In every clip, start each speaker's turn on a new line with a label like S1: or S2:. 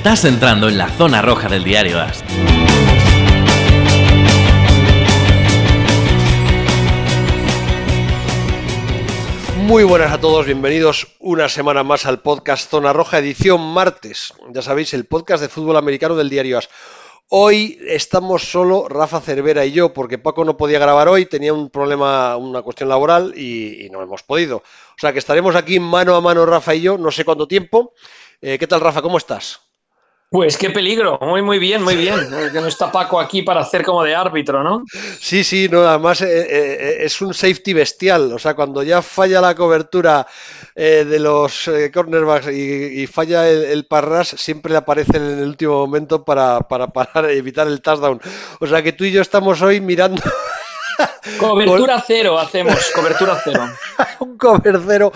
S1: Estás entrando en la zona roja del diario AS.
S2: Muy buenas a todos, bienvenidos una semana más al podcast Zona Roja, edición martes. Ya sabéis, el podcast de fútbol americano del diario AS. Hoy estamos solo Rafa Cervera y yo, porque Paco no podía grabar hoy, tenía un problema, una cuestión laboral y, no hemos podido. O sea que estaremos aquí mano a mano Rafa y yo, no sé cuánto tiempo. Eh, ¿Qué tal Rafa? ¿Cómo estás?
S3: Pues qué peligro, muy muy bien, muy bien. Que no está Paco aquí para hacer como de árbitro, ¿no?
S2: Sí, sí, no, además eh, eh, es un safety bestial. O sea, cuando ya falla la cobertura eh, de los cornerbacks y, falla el, parras, siempre le aparecen en el último momento para, para parar, evitar el touchdown. O sea que tú y yo estamos hoy mirando
S3: Cobertura cero hacemos, cobertura cero.
S2: un cover cero.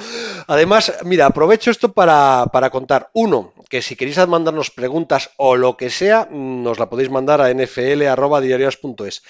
S2: Además, mira, aprovecho esto para, contar. Uno, que si queréis mandarnos preguntas o lo que sea, nos la podéis mandar a nfl.diarios.es.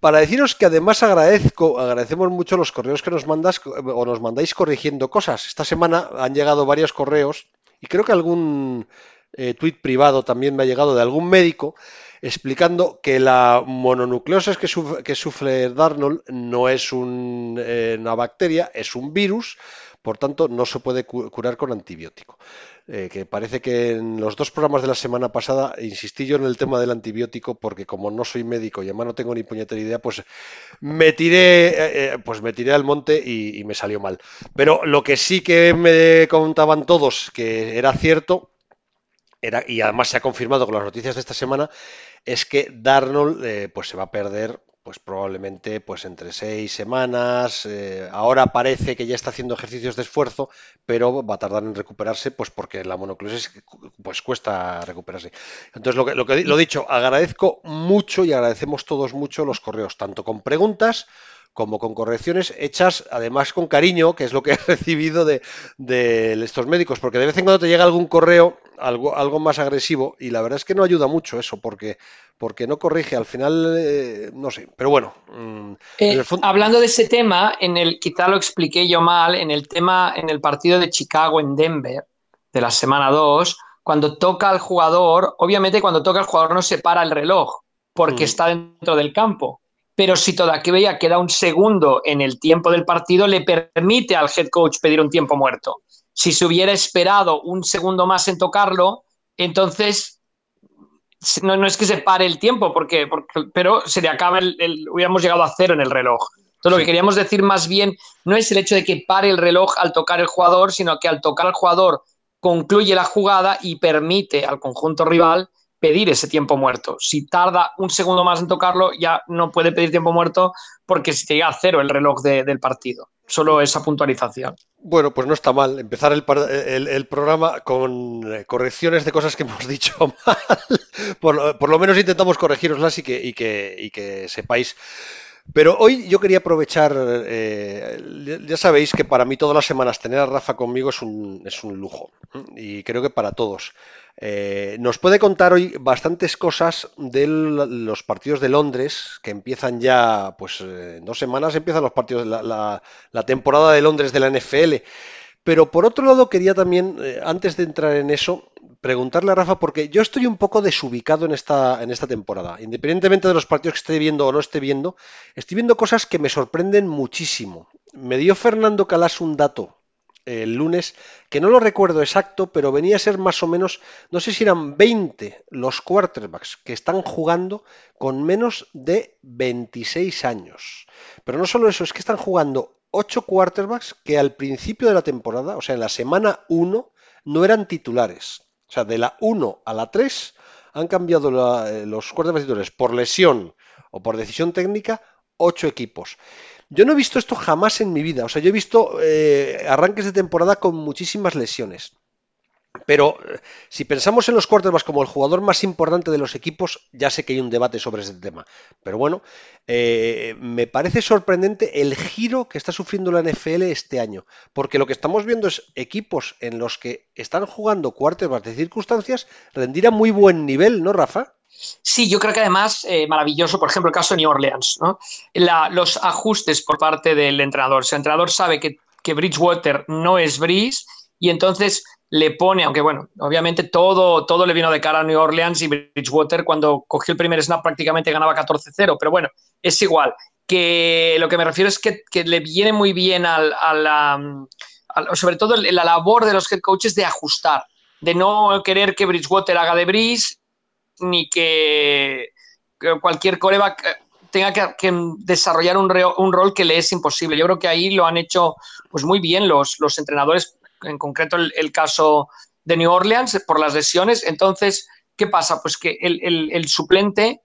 S2: Para deciros que además agradezco, agradecemos mucho los correos que nos mandas o nos mandáis corrigiendo cosas. Esta semana han llegado varios correos y creo que algún eh, tuit privado también me ha llegado de algún médico explicando que la mononucleosis que, sufre, Darnold no es eh, una bacteria, es un virus, por tanto no se puede curar con antibiótico. Eh, que parece que en los dos programas de la semana pasada insistí yo en el tema del antibiótico porque como no soy médico y además no tengo ni puñetera idea, pues me tiré, eh, pues me tiré al monte y, me salió mal. Pero lo que sí que me contaban todos que era cierto era, y además se ha confirmado con las noticias de esta semana, es que Darnold eh, pues se va a perder pues probablemente pues entre seis semanas. Eh, ahora parece que ya está haciendo ejercicios de esfuerzo, pero va a tardar en recuperarse, pues porque la monoclosis pues cuesta recuperarse. Entonces lo que, lo que lo dicho, agradezco mucho y agradecemos todos mucho los correos, tanto con preguntas como con correcciones hechas además con cariño, que es lo que he recibido de, estos médicos, porque de vez en cuando te llega algún correo algo, algo más agresivo y la verdad es que no ayuda mucho eso, porque, porque no corrige, al final, eh, no sé, pero bueno.
S3: Mm, eh, hablando de ese tema, en el, quizá lo expliqué yo mal, en el tema, en el partido de Chicago en Denver, de la semana 2, cuando toca al jugador, obviamente cuando toca al jugador no se para el reloj, porque mm. está dentro del campo pero si todavía queda un segundo en el tiempo del partido, le permite al head coach pedir un tiempo muerto. Si se hubiera esperado un segundo más en tocarlo, entonces no, es que se pare el tiempo, porque, pero se le acaba el, hubiéramos llegado a cero en el reloj. Entonces, lo que queríamos decir más bien no es el hecho de que pare el reloj al tocar el jugador, sino que al tocar al jugador concluye la jugada y permite al conjunto rival pedir ese tiempo muerto. Si tarda un segundo más en tocarlo, ya no puede pedir tiempo muerto porque se llega a cero el reloj del partido. Solo esa puntualización.
S2: Bueno, pues no está mal empezar el, programa con eh, correcciones de cosas que hemos dicho mal. por, lo menos intentamos corregiroslas y que, sepáis pero hoy yo quería aprovechar, eh, ya sabéis que para mí todas las semanas tener a Rafa conmigo es un lujo y creo que para todos. Eh, nos puede contar hoy bastantes cosas de los partidos de Londres, que empiezan ya, pues en dos semanas empiezan los partidos, la, la temporada de Londres de la NFL. Pero por otro lado, quería también, eh, antes de entrar en eso, preguntarle a Rafa, porque yo estoy un poco desubicado en esta, en esta temporada. Independientemente de los partidos que esté viendo o no esté viendo, estoy viendo cosas que me sorprenden muchísimo. Me dio Fernando Calas un dato el lunes, que no lo recuerdo exacto, pero venía a ser más o menos, no sé si eran 20 los quarterbacks que están jugando con menos de 26 años. Pero no solo eso, es que están jugando 8 quarterbacks que al principio de la temporada, o sea, en la semana 1, no eran titulares. O sea, de la 1 a la 3 han cambiado eh, los quarterbacks titulares por lesión o por decisión técnica 8 equipos. Yo no he visto esto jamás en mi vida. O sea, yo he visto eh, arranques de temporada con muchísimas lesiones. Pero si pensamos en los quarterbacks como el jugador más importante de los equipos, ya sé que hay un debate sobre ese tema. Pero bueno, eh, me parece sorprendente el giro que está sufriendo la NFL este año. Porque lo que estamos viendo es equipos en los que están jugando quarterbacks de circunstancias rendir a muy buen nivel, ¿no, Rafa?
S3: Sí, yo creo que además, eh, maravilloso, por ejemplo, el caso de New Orleans, ¿no? los ajustes por parte del entrenador. El entrenador sabe que, que Bridgewater no es Breeze y entonces le pone, aunque bueno, obviamente todo, todo le vino de cara a New Orleans y Bridgewater cuando cogió el primer snap prácticamente ganaba 14-0, pero bueno, es igual. Que lo que me refiero es que, le viene muy bien al, sobre todo la labor de los head coaches de ajustar, de no querer que Bridgewater haga de Breeze ni que, cualquier coreback eh, tenga que, desarrollar un, un, rol que le es imposible. Yo creo que ahí lo han hecho pues muy bien los, los entrenadores en concreto el, caso de New Orleans por las lesiones. Entonces, ¿qué pasa? Pues que el, suplente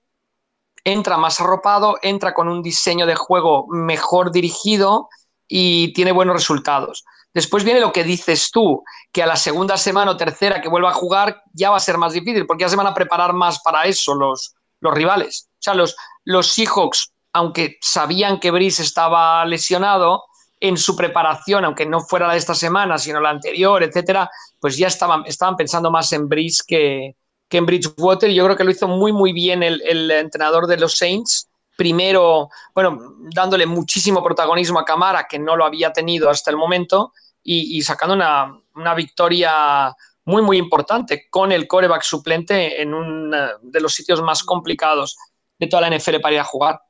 S3: entra más arropado, entra con un diseño de juego mejor dirigido y tiene buenos resultados. Después viene lo que dices tú, que a la segunda semana o tercera que vuelva a jugar ya va a ser más difícil, porque ya se van a preparar más para eso los, los rivales. O sea, los, los Seahawks, aunque sabían que Brice estaba lesionado, en su preparación, aunque no fuera la de esta semana, sino la anterior, etcétera, pues ya estaban, estaban pensando más en Breeze que, que en Bridgewater. Yo creo que lo hizo muy, muy bien el, entrenador de los Saints. Primero, bueno, dándole muchísimo protagonismo a Camara, que no lo había tenido hasta el momento, y, sacando una, una, victoria muy, muy importante con el coreback suplente en uno de los sitios más complicados de toda la NFL para ir a jugar.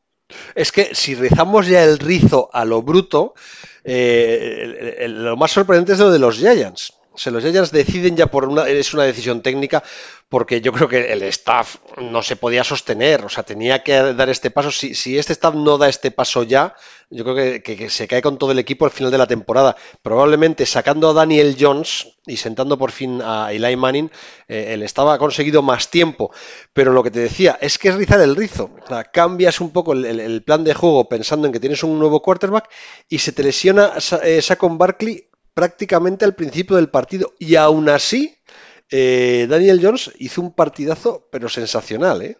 S2: Es que si rizamos ya el rizo a lo bruto, eh, lo más sorprendente es lo de los Giants. O sea, los Giants deciden ya por una, es una decisión técnica, porque yo creo que el staff no se podía sostener, o sea, tenía que dar este paso. Si, si este staff no da este paso ya, yo creo que, se cae con todo el equipo al final de la temporada. Probablemente sacando a Daniel Jones y sentando por fin a Eli Manning, eh, él estaba conseguido más tiempo. Pero lo que te decía es que es rizar el rizo. Cambias un poco el, plan de juego pensando en que tienes un nuevo quarterback y se te lesiona eh, Saquon Barkley prácticamente al principio del partido. Y aún así eh, Daniel Jones hizo un partidazo, pero sensacional, ¿eh?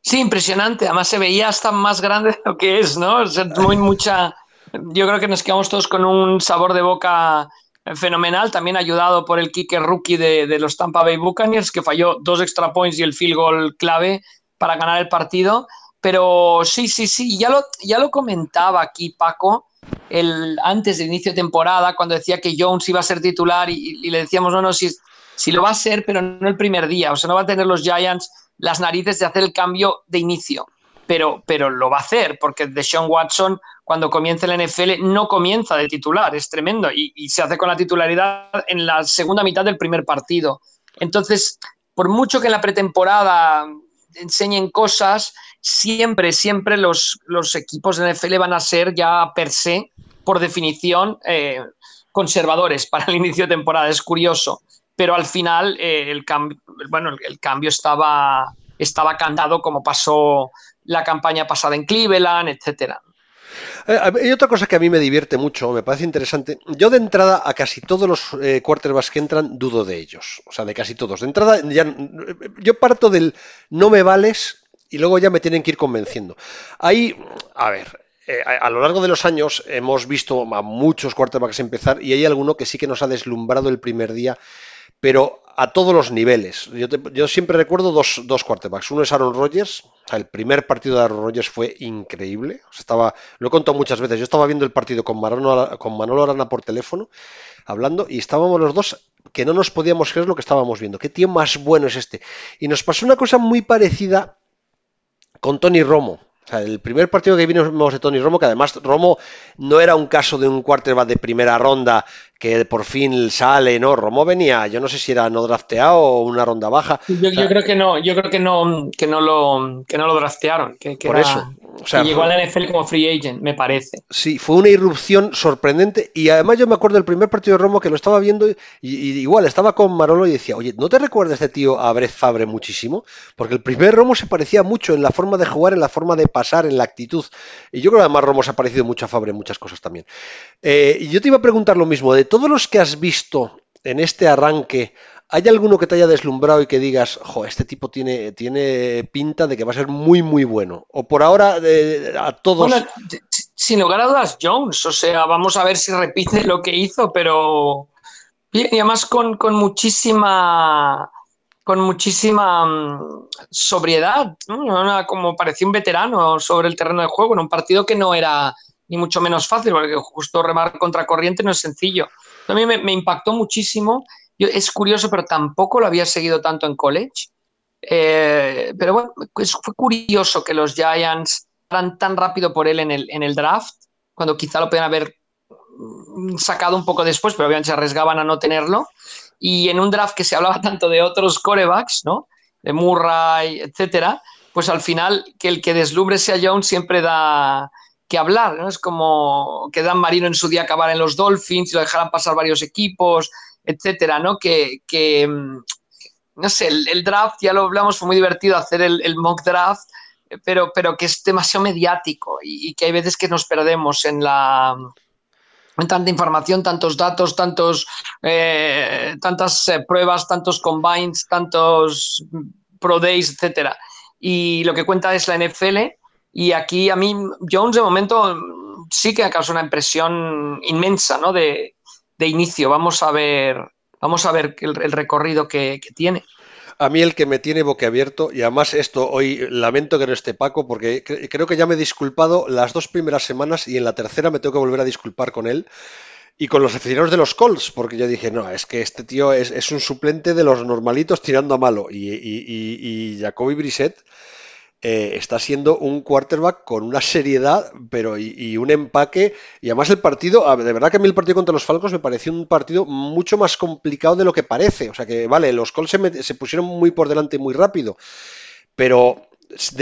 S3: Sí, impresionante. Además se veía hasta más grande de lo que es, ¿no? muy mucha. Yo creo que nos quedamos todos con un sabor de boca fenomenal, también ayudado por el kicker rookie de, los Tampa Bay Buccaneers, que falló dos extra points y el field goal clave para ganar el partido. Pero sí, sí, sí, ya lo, ya lo comentaba aquí Paco, antes del inicio de temporada, cuando decía que Jones iba a ser titular y, le decíamos, no, no, si, si lo va a ser, pero no el primer día, o sea, no va a tener los Giants las narices de hacer el cambio de inicio, pero, pero lo va a hacer, porque Deshaun Watson, cuando comienza el NFL, no comienza de titular, es tremendo, y se hace con la titularidad en la segunda mitad del primer partido. Entonces, por mucho que en la pretemporada enseñen cosas, siempre, siempre los, equipos de NFL van a ser ya per se, por definición, eh, conservadores para el inicio de temporada. Es curioso. Pero al final eh, el, cambio, bueno, el, cambio estaba, estaba cantado como pasó la campaña pasada en Cleveland, etcétera.
S2: Eh, hay otra cosa que a mí me divierte mucho, me parece interesante. Yo de entrada a casi todos los quarterbacks que entran dudo de ellos, o sea, de casi todos. De entrada yo parto del no me vales y luego ya me tienen que ir convenciendo. Ahí, a ver, eh, a, lo largo de los años hemos visto a muchos quarterbacks empezar y hay alguno que sí que nos ha deslumbrado el primer día, pero a todos los niveles. Yo, siempre recuerdo dos, dos, quarterbacks. Uno es Aaron Rodgers. el primer partido de Aaron Rodgers fue increíble. estaba, lo he contado muchas veces. Yo estaba viendo el partido con Manolo, con Manolo Arana por teléfono, hablando, y estábamos los dos que no nos podíamos creer lo que estábamos viendo. ¿Qué tío más bueno es este? Y nos pasó una cosa muy parecida con Tony Romo. O sea, el primer partido que vimos de Tony Romo, que además Romo no era un caso de un quarterback de primera ronda que por fin sale, ¿no? Romo venía, yo no sé si era no drafteado o una ronda baja.
S3: Yo, creo que no, yo creo que no, que no lo, que no lo draftearon. Que, por eso. O sea, llegó a la NFL como free agent, me parece.
S2: Sí, fue una irrupción sorprendente. Y además yo me acuerdo del primer partido de Romo que lo estaba viendo y, igual estaba con Marolo y decía, oye, ¿no te recuerdas este tío a Fabre muchísimo? Porque el primer Romo se parecía mucho en la forma de jugar, en la forma de pasar, en la actitud. Y yo creo que además Romo se ha parecido mucho a Fabre en muchas cosas también. Eh, y yo te iba a preguntar lo mismo, de todos los que has visto en este arranque, ¿Hay alguno que te haya deslumbrado y que digas, jo, este tipo tiene, tiene pinta de que va a ser muy, muy bueno? O por ahora, a todos.
S3: Sin lugar a dudas, Jones. O sea, vamos a ver si repite lo que hizo, pero. Y además con, muchísima. Con muchísima mm, sobriedad, como parecía un veterano sobre el terreno de juego en un partido que no era ni mucho menos fácil, porque justo remar contra corriente no es sencillo. A mí me, impactó muchísimo. Es curioso, pero tampoco lo había seguido tanto en college. Eh, pero bueno, pues fue curioso que los Giants fueran tan rápido por él en el, draft, cuando quizá lo podían haber sacado un poco después, pero obviamente se arriesgaban a no tenerlo. Y en un draft que se hablaba tanto de otros corebacks, ¿no? De Murray, etcétera, pues al final que el que deslumbre sea Jones siempre da que hablar, ¿no? Es como que Dan Marino en su día acabar en los Dolphins y lo dejaran pasar varios equipos, etcétera, ¿no? Que, mm, no sé, el, draft, ya lo hablamos, fue muy divertido hacer el, mock draft, pero, pero que es demasiado mediático y, que hay veces que nos perdemos en la en tanta información, tantos datos, tantos, eh, tantas eh, pruebas, tantos combines, tantos pro days, etcétera. Y lo que cuenta es la NFL y aquí a mí Jones de momento sí que ha causado una impresión inmensa ¿no? de, inicio. Vamos a ver, vamos a ver el, recorrido que, tiene.
S2: A mí el que me tiene boquiabierto, y además esto hoy lamento que no esté Paco, porque creo que ya me he disculpado las dos primeras semanas y en la tercera me tengo que volver a disculpar con él y con los aficionados de los Colts, porque yo dije, no, es que este tío es, un suplente de los normalitos tirando a malo. Y, y, y, y Jacoby Brissett eh, está siendo un quarterback con una seriedad pero y, un empaque. Y además el partido, de verdad que a mí el partido contra los Falcos me pareció un partido mucho más complicado de lo que parece. O sea que, vale, los Colts se, pusieron muy por delante muy rápido, pero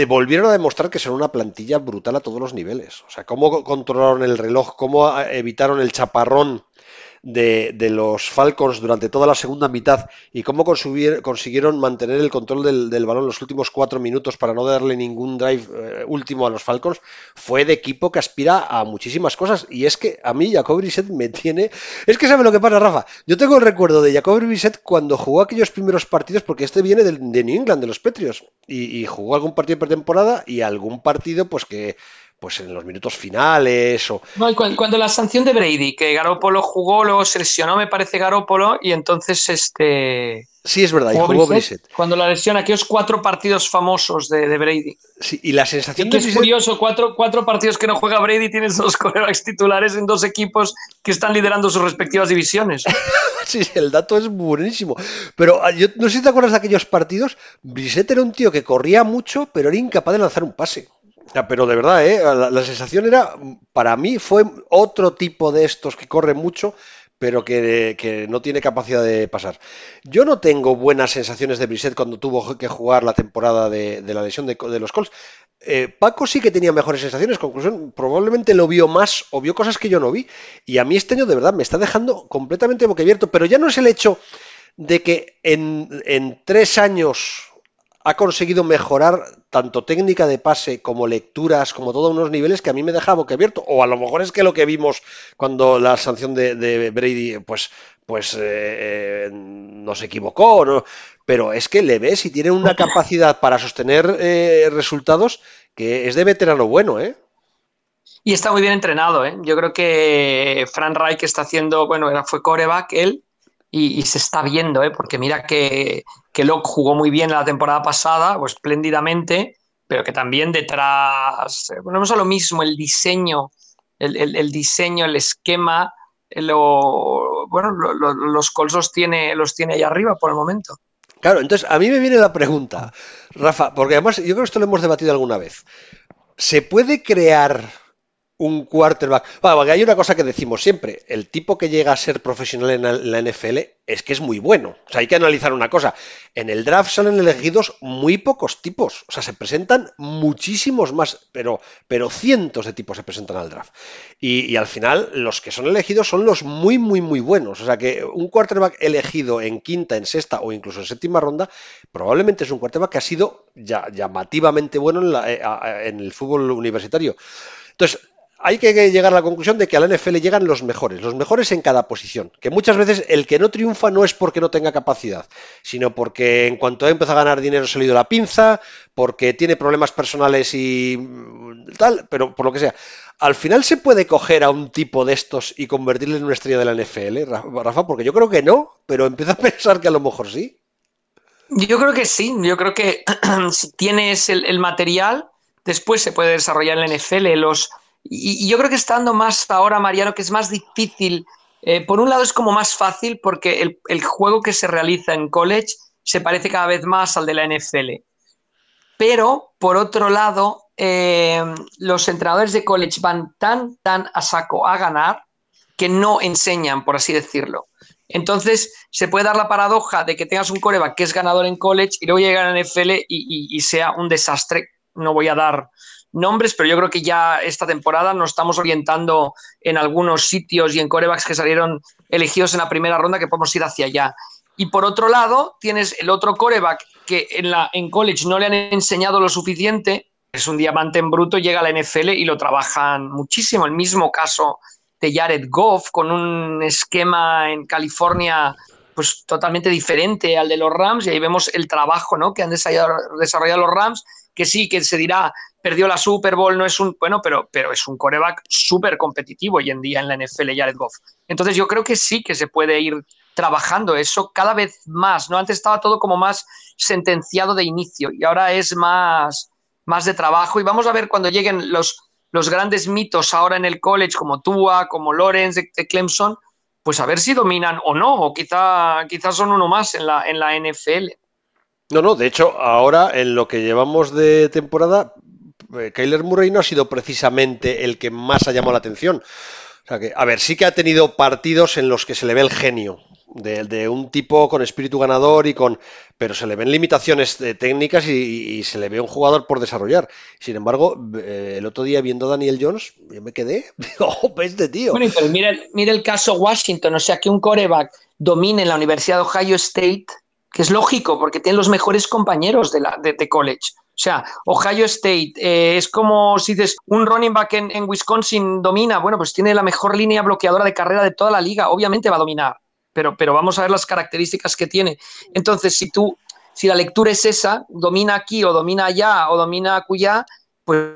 S2: volvieron a demostrar que son una plantilla brutal a todos los niveles. O sea, cómo controlaron el reloj, cómo evitaron el chaparrón de, los Falcons durante toda la segunda mitad y cómo consiguieron mantener el control del, balón los últimos cuatro minutos para no darle ningún drive eh, último a los Falcons, fue de equipo que aspira a muchísimas cosas. Y es que a mí Jacob Brissett me tiene... Es que sabe lo que pasa, Rafa. Yo tengo el recuerdo de Jacob Brissett cuando jugó aquellos primeros partidos, porque este viene de, New England, de los Petrios y, jugó algún partido de pretemporada y algún partido pues que pues en los minutos finales o...
S3: No, cuando, la sanción de Brady, que Garópolo jugó, luego se lesionó, me parece Garópolo, y entonces este...
S2: Sí, es verdad, y jugó Brissett.
S3: Cuando la lesión, aquellos cuatro partidos famosos de, Brady.
S2: Sí, y la sensación
S3: de es curioso, cuatro, cuatro partidos que no juega Brady, tienes dos corebacks titulares en dos equipos que están liderando sus respectivas divisiones.
S2: sí, el dato es buenísimo. Pero ah, yo no sé si te acuerdas de aquellos partidos, Brissett era un tío que corría mucho, pero era incapaz de lanzar un pase pero de verdad, ¿eh? la, sensación era, para mí fue otro tipo de estos que corre mucho, pero que, no tiene capacidad de pasar. Yo no tengo buenas sensaciones de Brissett cuando tuvo que jugar la temporada de, la lesión de, los Colts. Eh, Paco sí que tenía mejores sensaciones, conclusión, probablemente lo vio más o vio cosas que yo no vi. Y a mí este año de verdad me está dejando completamente boquiabierto, pero ya no es el hecho de que en, en tres años ha conseguido mejorar tanto técnica de pase como lecturas, como todos unos niveles que a mí me deja abierto. O a lo mejor es que lo que vimos cuando la sanción de, Brady, pues, pues eh, eh, no se equivocó, ¿no? pero es que le ves y tiene una capacidad para sostener eh, resultados que es de veterano bueno, ¿eh?
S3: Y está muy bien entrenado, ¿eh? Yo creo que Fran Reich está haciendo, bueno, fue coreback él, y, se está viendo, ¿eh? porque mira que, que Locke jugó muy bien la temporada pasada, pues espléndidamente, pero que también detrás, bueno, no es lo mismo el diseño, el, diseño, el esquema, lo, bueno, los colsos tiene, los tiene ahí arriba por el momento.
S2: Claro, entonces a mí me viene la pregunta, Rafa, porque además yo creo que esto lo hemos debatido alguna vez. ¿Se puede crear un quarterback. Bueno, hay una cosa que decimos siempre, el tipo que llega a ser profesional en la NFL es que es muy bueno. O sea, hay que analizar una cosa. En el draft salen elegidos muy pocos tipos. O sea, se presentan muchísimos más, pero, pero cientos de tipos se presentan al draft. Y, al final, los que son elegidos son los muy, muy, muy buenos. O sea, que un quarterback elegido en quinta, en sexta o incluso en séptima ronda, probablemente es un quarterback que ha sido ya, llamativamente bueno en, eh, en el fútbol universitario. Entonces, hay que llegar a la conclusión de que a la NFL llegan los mejores, los mejores en cada posición. Que muchas veces el que no triunfa no es porque no tenga capacidad, sino porque en cuanto empieza a ganar dinero se le la pinza, porque tiene problemas personales y tal, pero por lo que sea. Al final se puede coger a un tipo de estos y convertirle en una estrella de la NFL, Rafa, porque yo creo que no, pero empiezo a pensar que a lo mejor sí.
S3: Yo creo que sí, yo creo que si tienes el, el material, después se puede desarrollar en la NFL. Los, y, yo creo que estando más ahora, Mariano, que es más difícil Eh, por un lado es como más fácil porque el, juego que se realiza en college se parece cada vez más al de la NFL. Pero, por otro lado, eh, los entrenadores de college van tan, tan a saco a ganar que no enseñan, por así decirlo. Entonces, se puede dar la paradoja de que tengas un coreback que es ganador en college y luego llega a la NFL y sea un desastre. No voy a dar nombres, pero yo creo que ya esta temporada nos estamos orientando en algunos sitios y en corebacks que salieron elegidos en la primera ronda que podemos ir hacia allá. Y por otro lado, tienes el otro coreback que en, la, en college no le han enseñado lo suficiente, es un diamante en bruto, llega a la NFL y lo trabajan muchísimo. El mismo caso de Jared Goff, con un esquema en California pues totalmente diferente al de los Rams, y ahí vemos el trabajo ¿no? que han desarrollado los Rams, que sí, que se dirá, perdió la Super Bowl, no es un, bueno, pero, pero es un coreback súper competitivo hoy en día en la NFL, Jared Goff. Entonces yo creo que sí que se puede ir trabajando eso cada vez más, ¿no? Antes estaba todo como más sentenciado de inicio y ahora es más, más de trabajo y vamos a ver cuando lleguen los, los grandes mitos ahora en el college como Tua, como Lawrence de, Clemson, pues a ver si dominan o no, o quizá, quizás son uno más en la, en la NFL.
S2: No, no, de hecho, ahora en lo que llevamos de temporada, Kyler Murray no ha sido precisamente el que más ha llamado la atención. O sea que, a ver, sí que ha tenido partidos en los que se le ve el genio de, un tipo con espíritu ganador y con. Pero se le ven limitaciones eh, técnicas y, se le ve un jugador por desarrollar. Sin embargo, eh, el otro día viendo a Daniel Jones, yo me quedé. ¡Oh, este tío!
S3: Bueno, pero mira el caso Washington, o sea, que un coreback domine en la Universidad de Ohio State, que es lógico, porque tiene los mejores compañeros de, la, de college. O sea, Ohio State eh, es como si dices, un running back en, Wisconsin domina, bueno, pues tiene la mejor línea bloqueadora de carrera de toda la liga, obviamente va a dominar, pero, pero vamos a ver las características que tiene. Entonces, si tú, si la lectura es esa, domina aquí o domina allá o domina acullá, pues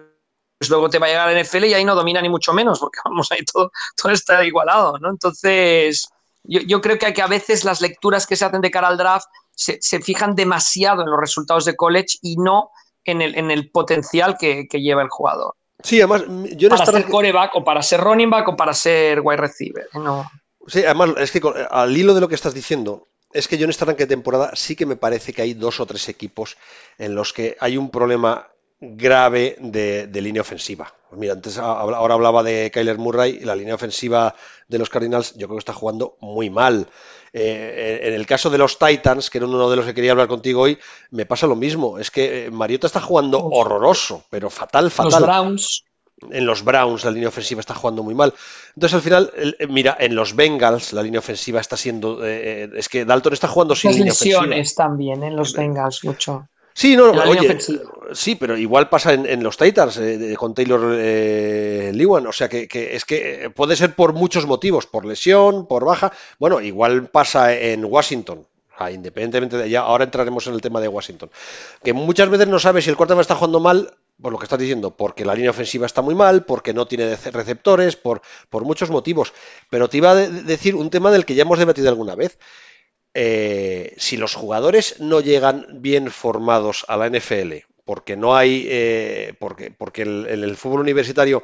S3: luego te va a llegar la NFL y ahí no domina ni mucho menos, porque vamos, ahí todo, todo está igualado, ¿no? Entonces, yo, creo que, que a veces las lecturas que se hacen de cara al draft se, se, fijan demasiado en los resultados de college y no en el, en el potencial que, lleva el jugador.
S2: Sí, además,
S3: yo Para ser coreback o para ser running back o para ser wide receiver. No.
S2: Sí, además, es que al hilo de lo que estás diciendo, es que yo en esta arranque de temporada sí que me parece que hay dos o tres equipos en los que hay un problema grave de, línea ofensiva. Pues mira, antes ahora hablaba de Kyler Murray y la línea ofensiva de los Cardinals yo creo que está jugando muy mal. Eh, en el caso de los Titans, que era uno de los que quería hablar contigo hoy, me pasa lo mismo. Es que eh, Mariota está jugando horroroso, pero fatal, fatal.
S3: Los Browns.
S2: En los Browns la línea ofensiva está jugando muy mal. Entonces al final, eh, mira, en los Bengals la línea ofensiva está siendo... es que Dalton está jugando sin línea ofensiva.
S3: también en los Bengals mucho.
S2: Sí, no, oye, sí, pero igual pasa en, los Titans eh, con Taylor eh, Lewan, o sea que, es que puede ser por muchos motivos, por lesión, por baja, bueno, igual pasa en Washington, independientemente de ya, ahora entraremos en el tema de Washington, que muchas veces no sabes si el quarterback está jugando mal, por lo que estás diciendo, porque la línea ofensiva está muy mal, porque no tiene receptores, por, por muchos motivos, pero te iba a decir un tema del que ya hemos debatido alguna vez. Eh, si los jugadores no llegan bien formados a la NFL, porque no hay, eh, porque, porque en el, fútbol universitario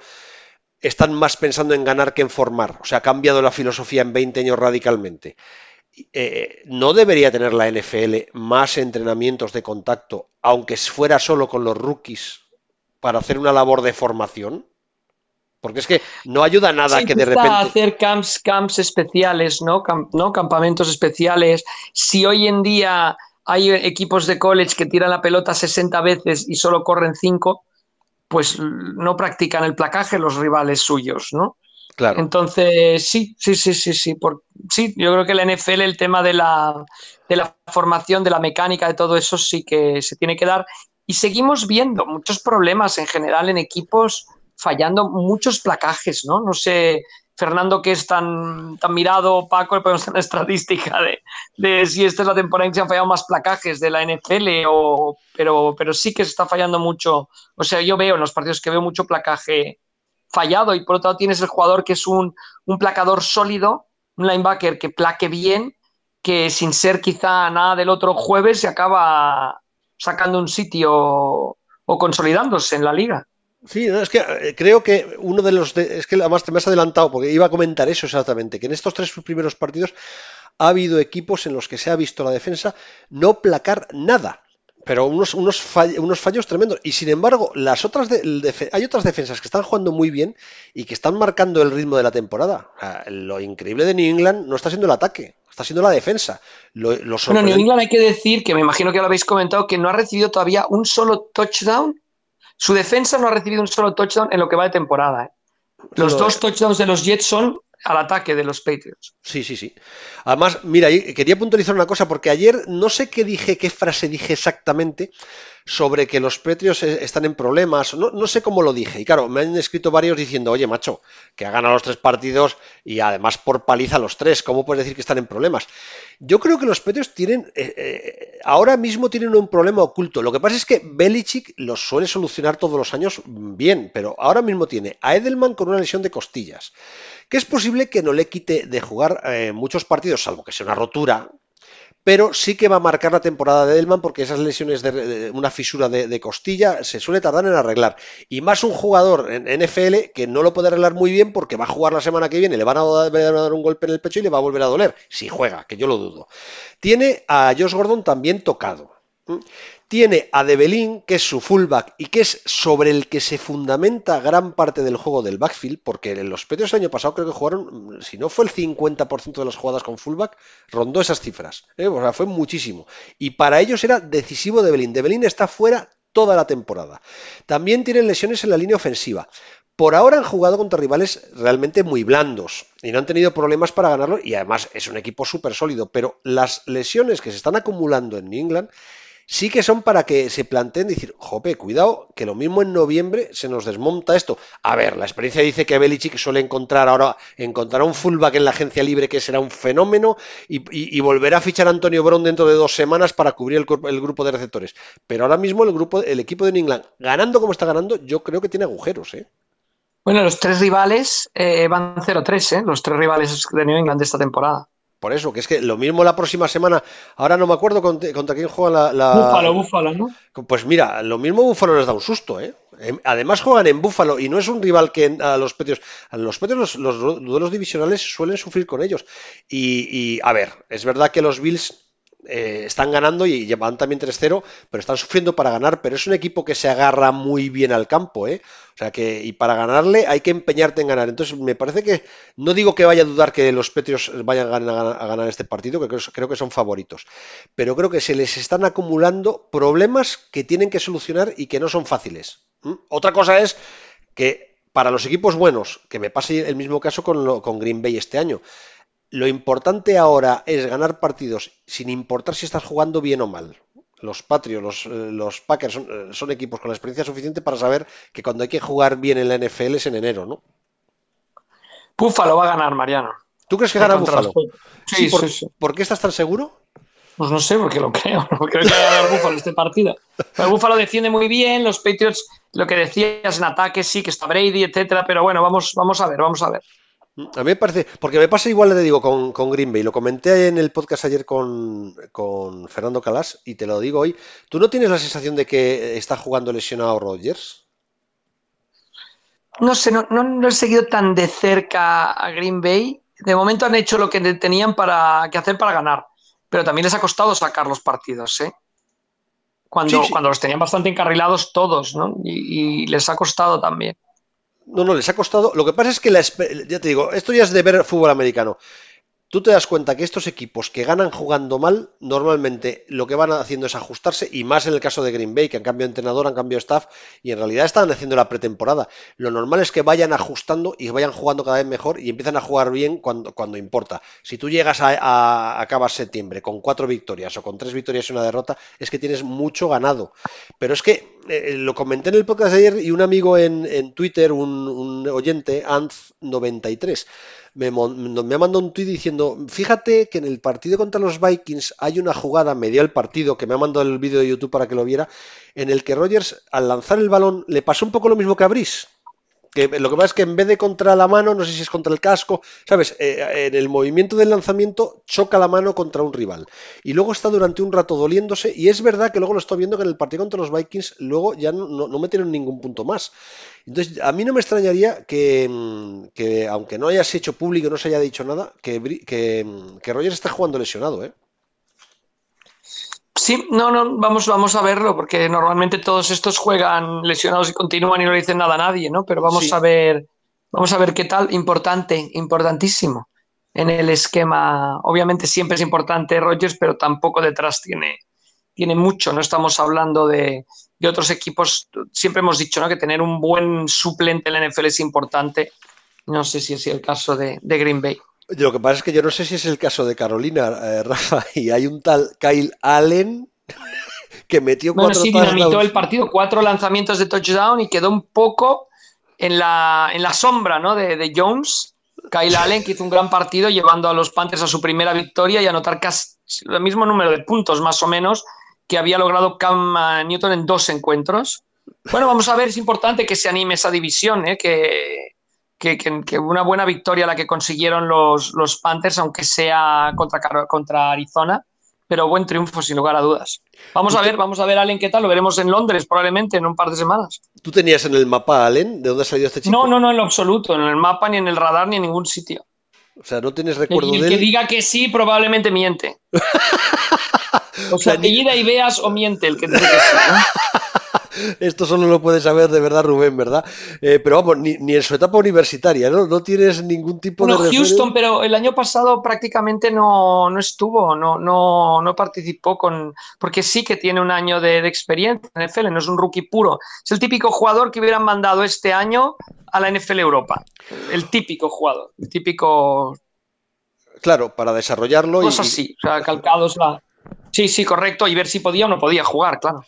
S2: están más pensando en ganar que en formar, o sea, ha cambiado la filosofía en 20 años radicalmente. Eh, ¿No debería tener la NFL más entrenamientos de contacto, aunque fuera solo con los rookies, para hacer una labor de formación? Porque es que no ayuda nada que de repente.
S3: hacer camps, camps especiales, ¿no? ¿no? Campamentos especiales. Si hoy en día hay equipos de college que tiran la pelota 60 veces y solo corren 5, pues no practican el placaje los rivales suyos, ¿no?
S2: Claro.
S3: Entonces, sí, sí, sí, sí, sí. Por, sí, yo creo que la NFL, el tema de la, de la formación, de la mecánica, de todo eso, sí que se tiene que dar. Y seguimos viendo muchos problemas en general en equipos fallando muchos placajes, ¿no? No sé, Fernando, que es tan, tan mirado, Paco, podemos tener estadística de, de, si esta es la temporada en que se han fallado más placajes de la NFL, o, pero, pero sí que se está fallando mucho. O sea, yo veo en los partidos que veo mucho placaje fallado y por otro lado tienes el jugador que es un, un placador sólido, un linebacker que plaque bien, que sin ser quizá nada del otro jueves se acaba sacando un sitio o consolidándose en la liga.
S2: Sí, es que eh, creo que uno de los. es que además te me has adelantado porque iba a comentar eso exactamente, que en estos tres primeros partidos ha habido equipos en los que se ha visto la defensa no placar nada pero unos, unos, unos, fallos tremendos. Y sin embargo, las otras hay otras defensas que están jugando muy bien y que están marcando el ritmo de la temporada. lo increíble de New England no está siendo el ataque, está siendo la defensa. Lo,
S3: bueno, New England hay que decir, que me imagino que lo habéis comentado, que no ha recibido todavía un solo touchdown. Su defensa no ha recibido un solo touchdown en lo que va de temporada. ¿eh? Los dos touchdowns de los Jets son al ataque de los Patriots.
S2: Sí, sí, sí. Además, mira, quería puntualizar una cosa, porque ayer no sé qué dije, qué frase dije exactamente sobre que los Patriots e, están en problemas, no, sé cómo lo dije. Y claro, me han escrito varios diciendo, oye, macho, que ha ganado los tres partidos y además por paliza los tres, ¿cómo puedes decir que están en problemas? Yo creo que los Patriots tienen, eh, eh, ahora mismo tienen un problema oculto. Lo que pasa es que Belichick los suele solucionar todos los años bien, pero ahora mismo tiene a Edelman con una lesión de costillas que es posible que no le quite de jugar eh, muchos partidos, salvo que sea una rotura, pero sí que va a marcar la temporada de Edelman porque esas lesiones de, una fisura de, costilla se suele tardar en arreglar. Y más un jugador en NFL que no lo puede arreglar muy bien porque va a jugar la semana que viene, le van a dar, un golpe en el pecho y le va a volver a doler, si juega, que yo lo dudo. Tiene a Josh Gordon también tocado. Tiene a Debelín, que es su fullback y que es sobre el que se fundamenta gran parte del juego del backfield, porque en los Patriots el año pasado creo que jugaron, si no fue el 50% de las jugadas con fullback, rondó esas cifras. ¿eh? O sea, fue muchísimo. Y para ellos era decisivo Debelín. Debelín está fuera toda la temporada. También tienen lesiones en la línea ofensiva. Por ahora han jugado contra rivales realmente muy blandos y no han tenido problemas para ganarlo y además es un equipo súper sólido, pero las lesiones que se están acumulando en New England sí que son para que se planteen decir, jope, cuidado, que lo mismo en noviembre se nos desmonta esto. A ver, la experiencia dice que Belichick suele encontrar ahora, encontrará un fullback en la agencia libre que será un fenómeno y, volverá a fichar a Antonio Brown dentro de dos semanas para cubrir el, grupo de receptores. Pero ahora mismo el grupo, el equipo de New England, ganando como está ganando, yo creo que tiene agujeros, ¿eh?
S3: Bueno, los tres rivales eh, van 0-3, ¿eh? Los tres rivales de New England de esta temporada.
S2: Por eso, que es que lo mismo la próxima semana, ahora no me acuerdo contra, quién juega la,
S3: Búfalo, Búfalo, ¿no?
S2: Pues mira, lo mismo Búfalo les da un susto, ¿eh? Em, además juegan en Búfalo y no es un rival que a los Petios, a los Petios los, duelos divisionales suelen sufrir con ellos. y, a ver, es verdad que los Bills eh, están ganando y llevan también 3-0, pero están sufriendo para ganar, pero es un equipo que se agarra muy bien al campo, ¿eh? O sea que, y para ganarle hay que empeñarte en ganar. Entonces, me parece que, no digo que vaya a dudar que los Petrios vayan a ganar, este partido, que creo, que son favoritos, pero creo que se les están acumulando problemas que tienen que solucionar y que no son fáciles. Otra cosa es que para los equipos buenos, que me pase el mismo caso con, con Green Bay este año, lo importante ahora es ganar partidos sin importar si estás jugando bien o mal. Los Patriots, los, eh, Packers eh, son, equipos con la experiencia suficiente para saber que cuando hay que jugar bien en la NFL es en enero, ¿no?
S3: Búfalo va a ganar, Mariano.
S2: ¿Tú crees que gana Búfalo? Sí, por, sí, ¿Por qué estás tan seguro?
S3: Pues no sé, porque lo creo. Creo que va a ganar Búfalo este partido. El Búfalo defiende muy bien, los Patriots, lo que decías en ataque, sí, que está Brady, etcétera, pero bueno, vamos, vamos a ver, vamos a ver.
S2: A mí me parece, porque me pasa igual, le digo, con, con Green Bay. Lo comenté en el podcast ayer con, Fernando Calas y te lo digo hoy. ¿Tú no tienes la sensación de que está jugando lesionado Rodgers?
S3: No sé, no, no, he seguido tan de cerca a Green Bay. De momento han hecho lo que tenían para, que hacer para ganar, pero también les ha costado sacar los partidos, ¿eh? Cuando, cuando los tenían bastante encarrilados todos, ¿no? y les ha costado también.
S2: No, no, les ha costado. Lo que pasa es que, la, ya te digo, esto ya es de ver fútbol americano tú te das cuenta que estos equipos que ganan jugando mal, normalmente lo que van haciendo es ajustarse, y más en el caso de Green Bay, que han cambiado entrenador, han cambiado staff, y en realidad están haciendo la pretemporada. Lo normal es que vayan ajustando y vayan jugando cada vez mejor y empiezan a jugar bien cuando, cuando importa. Si tú llegas a, acabar septiembre con cuatro victorias o con tres victorias y una derrota, es que tienes mucho ganado. Pero es que eh, lo comenté en el podcast de ayer y un amigo en, Twitter, un, un oyente, Anz93, me, ha mandado un tuit diciendo, fíjate que en el partido contra los Vikings hay una jugada media el partido, que me ha mandado el vídeo de YouTube para que lo viera, en el que Rogers al lanzar el balón le pasó un poco lo mismo que a Brice, Que lo que pasa es que en vez de contra la mano, no sé si es contra el casco, ¿sabes? Eh, en el movimiento del lanzamiento choca la mano contra un rival. Y luego está durante un rato doliéndose. Y es verdad que luego lo estoy viendo que en el partido contra los Vikings, luego ya no, metieron ningún punto más. Entonces, a mí no me extrañaría que, que aunque no hayas hecho público, no se haya dicho nada, que, que, que Rogers está jugando lesionado, ¿eh?
S3: Sí, no, no, vamos, vamos a verlo, porque normalmente todos estos juegan lesionados y continúan y no le dicen nada a nadie, ¿no? Pero vamos a ver, vamos a ver qué tal, importante, importantísimo en el esquema. Obviamente siempre es importante Rogers, pero tampoco detrás tiene, tiene mucho. No estamos hablando de, otros equipos. Siempre hemos dicho ¿no? que tener un buen suplente en la NFL es importante. No sé si es el caso de Green Bay.
S2: Lo que pasa es que yo no sé si es el caso de Carolina, eh, Rafa, y hay un tal Kyle Allen que metió
S3: bueno, cuatro sí, dinamitó el partido, cuatro lanzamientos de touchdown y quedó un poco en la, en la sombra ¿no? de, Jones. Kyle Allen, que hizo un gran partido llevando a los Panthers a su primera victoria y anotar casi el mismo número de puntos, más o menos, que había logrado Cam Newton en dos encuentros. Bueno, vamos a ver, es importante que se anime esa división, ¿eh? que que, una buena victoria la que consiguieron los, los Panthers, aunque sea contra, contra Arizona, pero buen triunfo sin lugar a dudas. Vamos a ver, vamos a ver Allen qué tal, lo veremos en Londres probablemente en un par de semanas.
S2: ¿Tú tenías en el mapa Allen? ¿De dónde ha salido este chico?
S3: No, no, no, en lo absoluto, en el mapa, ni en el radar, ni en ningún sitio.
S2: O sea, no tienes recuerdo
S3: el,
S2: de
S3: él. que diga que sí probablemente miente. o sea, apellida y veas o miente el que dice que sí.
S2: Esto solo lo puede saber de verdad Rubén, ¿verdad? Eh, pero vamos, ni, en su etapa universitaria, ¿no? No tienes ningún tipo
S3: de.
S2: No,
S3: Houston, pero el año pasado prácticamente no, no estuvo, no, no, no, participó con. Porque sí que tiene un año de, experiencia en NFL, no es un rookie puro. Es el típico jugador que hubieran mandado este año a la NFL Europa. El típico jugador, el típico.
S2: Claro, para desarrollarlo.
S3: Cosas y... así, o sea, calcados la. Sí, sí, correcto, y ver si podía o no podía jugar, claro.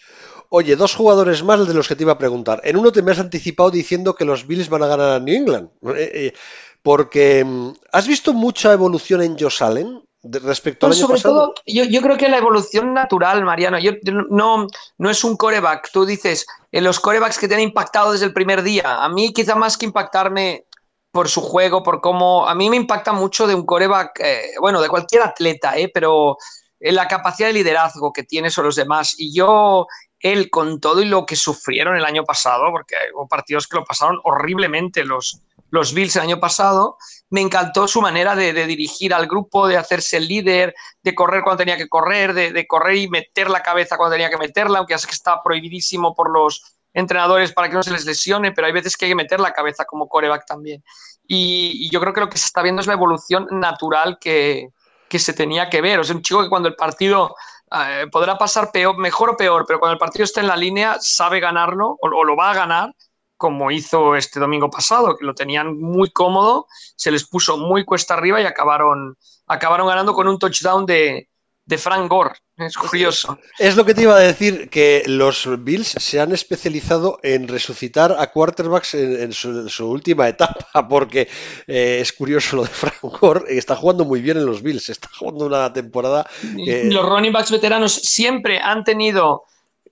S2: Oye, dos jugadores más de los que te iba a preguntar. En uno te me has anticipado diciendo que los Bills van a ganar a New England. Eh, eh, porque mm, ¿has visto mucha evolución en Josh Allen respecto al pues año sobre todo,
S3: yo, creo que la evolución natural, Mariano, yo, no, no es un coreback. Tú dices, en los corebacks que te han impactado desde el primer día. A mí quizá más que impactarme por su juego, por cómo... A mí me impacta mucho de un coreback, eh, bueno, de cualquier atleta, eh, pero la capacidad de liderazgo que tiene sobre los demás. Y yo él con todo y lo que sufrieron el año pasado, porque hubo partidos que lo pasaron horriblemente los, los Bills el año pasado, me encantó su manera de, dirigir al grupo, de hacerse el líder, de correr cuando tenía que correr, de, correr y meter la cabeza cuando tenía que meterla, aunque ya sé que está prohibidísimo por los entrenadores para que no se les lesione, pero hay veces que hay que meter la cabeza como coreback también. Y, yo creo que lo que se está viendo es la evolución natural que, que se tenía que ver. O sea, un chico que cuando el partido eh, podrá pasar peor, mejor o peor, pero cuando el partido está en la línea, sabe ganarlo o, lo va a ganar, como hizo este domingo pasado, que lo tenían muy cómodo, se les puso muy cuesta arriba y acabaron, acabaron ganando con un touchdown de, de Frank Gore. Es curioso.
S2: Es lo que te iba a decir, que los Bills se han especializado en resucitar a quarterbacks en, su, última etapa, porque eh, es curioso lo de Frank Gore, está jugando muy bien en los Bills, está jugando una temporada...
S3: Los running backs veteranos siempre han tenido,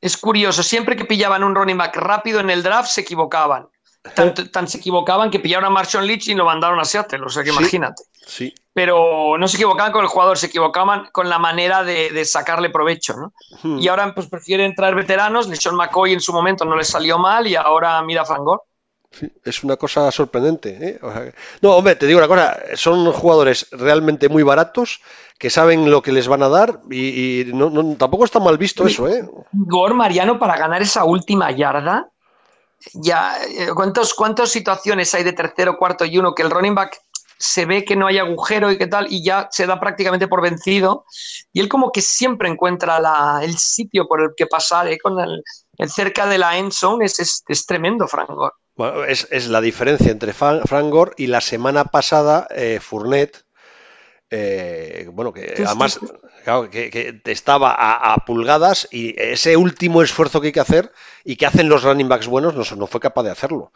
S3: es curioso, siempre que pillaban un running back rápido en el draft se equivocaban. Tan, se equivocaban que pillaron a Marshall Leach y lo mandaron a Seattle, o sea que imagínate.
S2: Sí.
S3: Pero no se equivocaban con el jugador, se equivocaban con la manera de, sacarle provecho, ¿no? Hmm. Y ahora pues prefieren traer veteranos, LeSean McCoy en su momento no les salió mal y ahora mira Frangor.
S2: Sí, es una cosa sorprendente. ¿eh? no, hombre, te digo una cosa, son jugadores realmente muy baratos que saben lo que les van a dar y, tampoco está mal visto eso. ¿eh?
S3: Gor Mariano para ganar esa última yarda ya, eh, ¿cuántos, ¿cuántas situaciones hay de tercero, cuarto y uno que el running back se ve que no hay agujero y qué tal, y ya se da prácticamente por vencido. Y él como que siempre encuentra el sitio por el que pasar, ¿eh? con el, cerca de la end zone, es, es, tremendo Frank Gore.
S2: Bueno, es, la diferencia entre Frank Gore y la semana pasada eh, Fournet, eh, bueno, que además que, estaba a, pulgadas y ese último esfuerzo que hay que hacer y que hacen los running backs buenos no, fue capaz de hacerlo.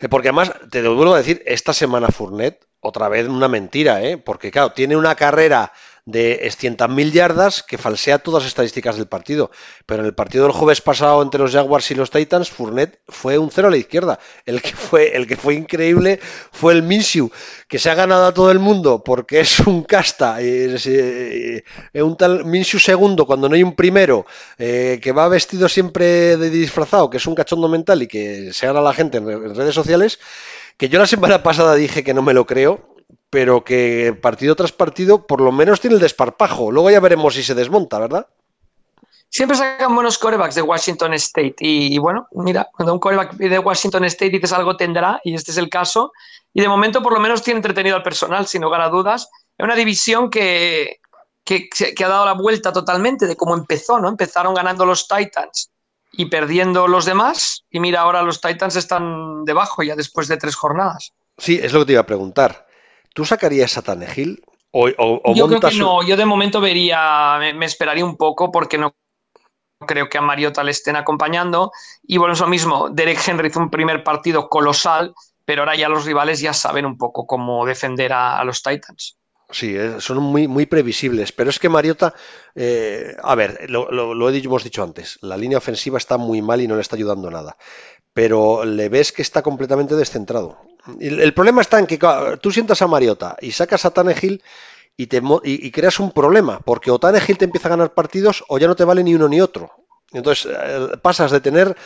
S2: Eh, porque además, te lo vuelvo a decir, esta semana Fournet, otra vez una mentira, ¿eh? porque claro, tiene una carrera de 100.000 yardas que falsea todas las estadísticas del partido. Pero en el partido del jueves pasado entre los Jaguars y los Titans, Fournette fue un cero a la izquierda. El que fue, el que fue increíble fue el Minshew, que se ha ganado a todo el mundo porque es un casta, es, eh, un tal Minshew segundo cuando no hay un primero, eh, que va vestido siempre de disfrazado, que es un cachondo mental y que se gana a la gente en redes sociales, que yo la semana pasada dije que no me lo creo, pero que partido tras partido por lo menos tiene el desparpajo. Luego ya veremos si se desmonta, ¿verdad?
S3: Siempre sacan buenos corebacks de Washington State y, bueno, mira, cuando un coreback de Washington State dices algo tendrá y este es el caso y de momento por lo menos tiene entretenido al personal, sin lugar a dudas. Es una división que, que, que ha dado la vuelta totalmente de cómo empezó, ¿no? Empezaron ganando los Titans y perdiendo los demás y mira, ahora los Titans están debajo ya después de tres jornadas.
S2: Sí, es lo que te iba a preguntar. ¿Tú sacarías a Tannehill?
S3: O, yo creo que no, yo de momento vería, me, esperaría un poco porque no creo que a Mariota le estén acompañando. Y bueno, es lo mismo, Derek Henry hizo un primer partido colosal, pero ahora ya los rivales ya saben un poco cómo defender a, los Titans.
S2: Sí, eh, son muy, muy previsibles, pero es que Mariota, eh, a ver, lo, lo, hemos dicho antes, la línea ofensiva está muy mal y no le está ayudando nada, pero le ves que está completamente descentrado. El, problema está en que tú sientas a Mariota y sacas a Tannehill y, te, y, creas un problema, porque o Tannehill te empieza a ganar partidos o ya no te vale ni uno ni otro. Entonces eh, pasas de tener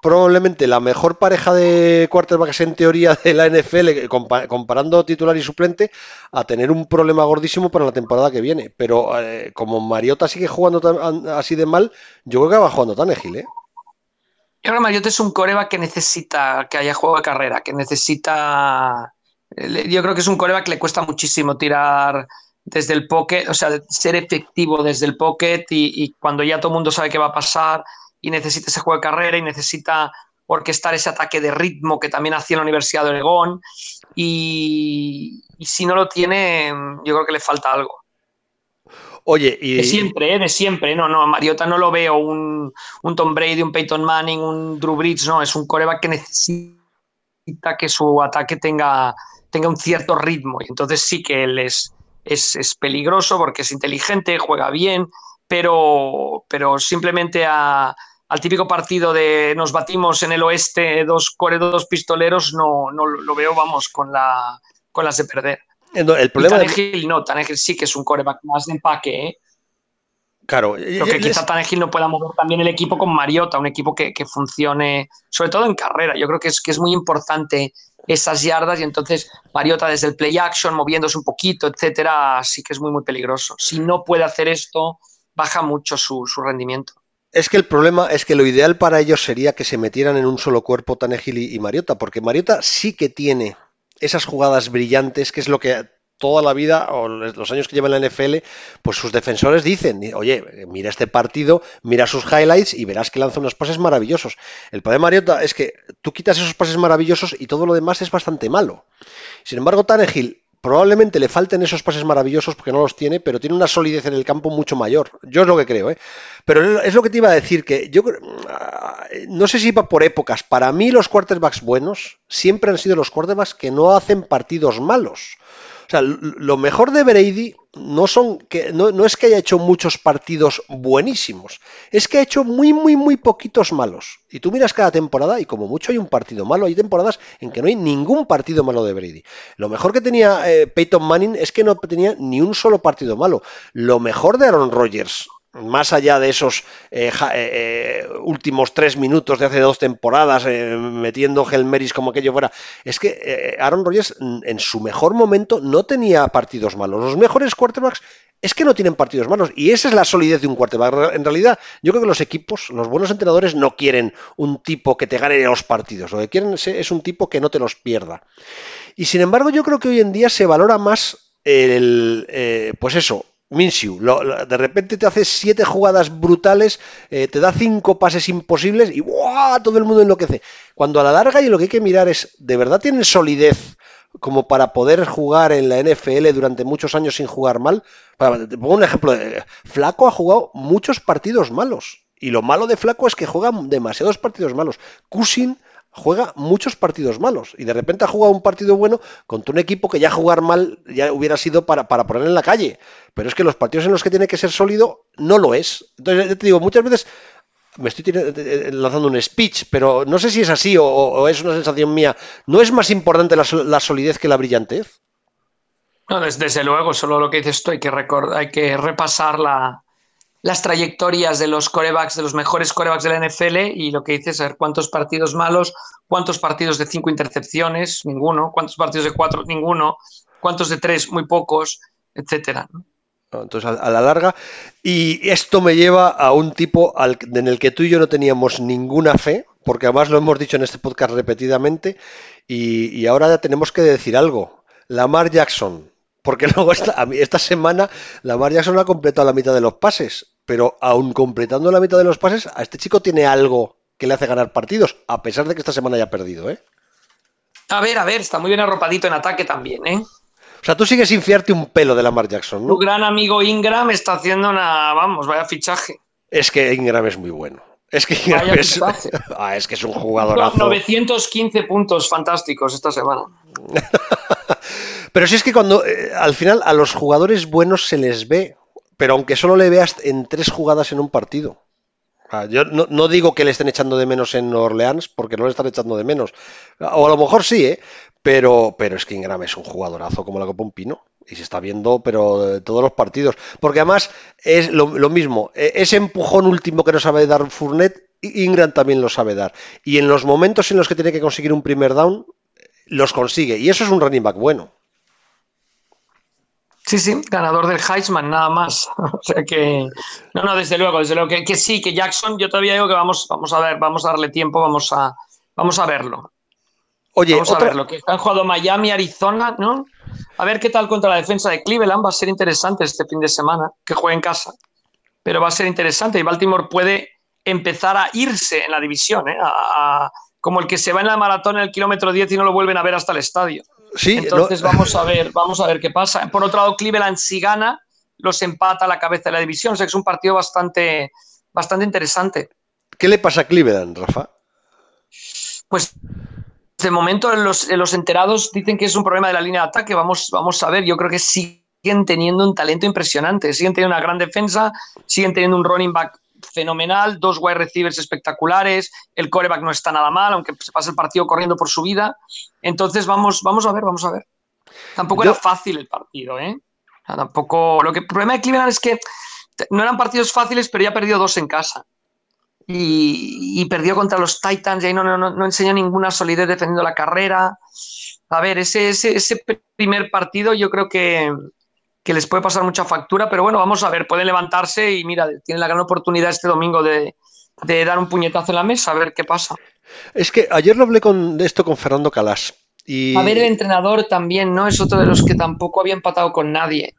S2: probablemente la mejor pareja de quarterbacks en teoría de la NFL, comparando titular y suplente, a tener un problema gordísimo para la temporada que viene. Pero eh, como Mariota sigue jugando así de mal, yo creo que va jugando Tannehill, ¿eh?
S3: Que Mariota es un coreba que necesita que haya juego de carrera, que necesita. Yo creo que es un coreba que le cuesta muchísimo tirar desde el pocket, o sea, ser efectivo desde el pocket y, cuando ya todo el mundo sabe qué va a pasar y necesita ese juego de carrera y necesita orquestar ese ataque de ritmo que también hacía la Universidad de Oregón. y si no lo tiene, yo creo que le falta algo.
S2: Oye,
S3: y... De siempre, ¿eh? de siempre. No, no, Mariota no lo veo un, Tom Brady, un Peyton Manning, un Drew Brees, no, es un coreback que necesita que su ataque tenga, tenga un cierto ritmo. Y entonces sí que él es, es, peligroso porque es inteligente, juega bien, pero, pero simplemente al típico partido de nos batimos en el oeste, dos corredores, dos pistoleros, no, no lo veo, vamos, con, la, con las de perder.
S2: El problema
S3: Tannehill no, Tannehill sí que es un coreback más de empaque, ¿eh?
S2: Claro.
S3: Lo que quizá Tannehill no pueda mover también el equipo con Mariota, un equipo que, funcione, sobre todo en carrera. Yo creo que es, que es muy importante esas yardas y entonces Mariota desde el play action, moviéndose un poquito, etcétera, sí que es muy, muy peligroso. Si no puede hacer esto, baja mucho su, rendimiento.
S2: Es que el problema es que lo ideal para ellos sería que se metieran en un solo cuerpo Tannehill y Mariota, porque Mariota sí que tiene esas jugadas brillantes, que es lo que toda la vida o los años que lleva en la NFL, pues sus defensores dicen, oye, mira este partido, mira sus highlights y verás que lanza unos pases maravillosos. El problema, Mariota, es que tú quitas esos pases maravillosos y todo lo demás es bastante malo. Sin embargo, Tannehill probablemente le falten esos pases maravillosos porque no los tiene, pero tiene una solidez en el campo mucho mayor. Yo es lo que creo, ¿eh? Pero es lo que te iba a decir, que yo ah, no sé si va por épocas. Para mí los quarterbacks buenos siempre han sido los quarterbacks que no hacen partidos malos. O sea, lo mejor de Brady no, son que, no, es que haya hecho muchos partidos buenísimos, es que ha hecho muy, muy, muy poquitos malos. Y tú miras cada temporada y como mucho hay un partido malo, hay temporadas en que no hay ningún partido malo de Brady. Lo mejor que tenía eh, Peyton Manning es que no tenía ni un solo partido malo. Lo mejor de Aaron Rodgers más allá de esos eh, eh, eh, últimos tres minutos de hace dos temporadas, metiendo Helmeris como aquello fuera, es que Aaron Rodgers en su mejor momento no tenía partidos malos. Los mejores quarterbacks es que no tienen partidos malos y esa es la solidez de un quarterback. En realidad, yo creo que los equipos, los buenos entrenadores no quieren un tipo que te gane los partidos, lo que quieren es un tipo que no te los pierda. Y sin embargo, yo creo que hoy en día se valora más el, pues eso, Minshew, de repente te hace siete jugadas brutales, eh, te da cinco pases imposibles y ¡buah! todo el mundo enloquece. Cuando a la larga y lo que hay que mirar es, ¿de verdad tienen solidez como para poder jugar en la NFL durante muchos años sin jugar mal? te pongo un ejemplo. Flaco ha jugado muchos partidos malos y lo malo de Flaco es que juega demasiados partidos malos. Cushing juega muchos partidos malos y de repente ha jugado un partido bueno contra un equipo que ya jugar mal ya hubiera sido para, para poner en la calle. Pero es que los partidos en los que tiene que ser sólido no lo es. Entonces, te digo, muchas veces me estoy lanzando un speech, pero no sé si es así o, es una sensación mía. ¿No es más importante la, solidez que la brillantez?
S3: No, desde, luego, solo lo que dices tú, hay que, hay que repasar la, las trayectorias de los corebacks, de los mejores corebacks de la NFL y lo que dices, a ver cuántos partidos malos, cuántos partidos de cinco intercepciones, ninguno, cuántos partidos de cuatro, ninguno, cuántos de tres, muy pocos, etcétera.
S2: Entonces, a, la larga, y esto me lleva a un tipo en el que tú y yo no teníamos ninguna fe, porque además lo hemos dicho en este podcast repetidamente, y, y ahora ya tenemos que decir algo. Lamar Jackson, porque luego esta, esta semana Lamar Jackson ha completado la mitad de los pases pero aún completando la mitad de los pases, a este chico tiene algo que le hace ganar partidos, a pesar de que esta semana haya perdido, ¿eh?
S3: A ver, a ver, está muy bien arropadito en ataque también, ¿eh?
S2: O sea, tú sigues sin fiarte un pelo de Lamar Jackson, ¿no?
S3: Tu gran amigo Ingram está haciendo una, vamos, vaya fichaje.
S2: Es que Ingram es muy bueno. Es que Ingram es, ah, es que es un jugadorazo.
S3: 915 puntos fantásticos esta semana.
S2: Pero si es que cuando eh, al final a los jugadores buenos se les ve pero aunque solo le veas en tres jugadas en un partido. yo no, digo que le estén echando de menos en Orleans, porque no le están echando de menos. O a lo mejor sí, ¿eh? Pero, pero es que Ingram es un jugadorazo como la Copa un Pino. Y se está viendo, pero todos los partidos. Porque además es lo, mismo. E, ese empujón último que no sabe dar Fournet, Ingram también lo sabe dar. Y en los momentos en los que tiene que conseguir un primer down, los consigue. Y eso es un running back bueno.
S3: Sí, sí, ganador del Heisman, nada más. o sea que. No, no, desde luego, desde luego. Que, sí, que Jackson, yo todavía digo que vamos, vamos a ver, vamos a darle tiempo, vamos a, vamos a verlo. Oye, vamos a verlo. Que han jugado Miami, Arizona, ¿no? A ver qué tal contra la defensa de Cleveland. Va a ser interesante este fin de semana, que juegue en casa. Pero va a ser interesante. Y Baltimore puede empezar a irse en la división, ¿eh? como el que se va en la maratón en el kilómetro 10 y no lo vuelven a ver hasta el estadio. Entonces vamos a ver, vamos a ver qué pasa. Por otro lado, Cleveland si gana, los empata a la cabeza de la división. O sea que es un partido bastante, bastante interesante.
S2: ¿Qué le pasa a Cleveland, Rafa?
S3: Pues de momento los, los enterados dicen que es un problema de la línea de ataque. Vamos, vamos a ver. Yo creo que siguen teniendo un talento impresionante. Siguen teniendo una gran defensa, siguen teniendo un running back fenomenal, dos wide receivers espectaculares, el coreback no está nada mal, aunque se pasa el partido corriendo por su vida. Entonces vamos, vamos a ver, vamos a ver. Tampoco era fácil el partido, ¿eh? tampoco. Lo que el problema de Cleveland es que no eran partidos fáciles, pero ya perdió dos en casa. Y, perdió contra los Titans y ahí no, no, no, enseñó ninguna solidez defendiendo la carrera. A ver, ese, ese, ese primer partido yo creo que, que les puede pasar mucha factura, pero bueno, vamos a ver, pueden levantarse y mira, tienen la gran oportunidad este domingo de, dar un puñetazo en la mesa, a ver qué pasa.
S2: Es que ayer lo hablé con, de esto con Fernando Calas. Y...
S3: A ver, el entrenador también, ¿no? Es otro de los que tampoco había empatado con nadie.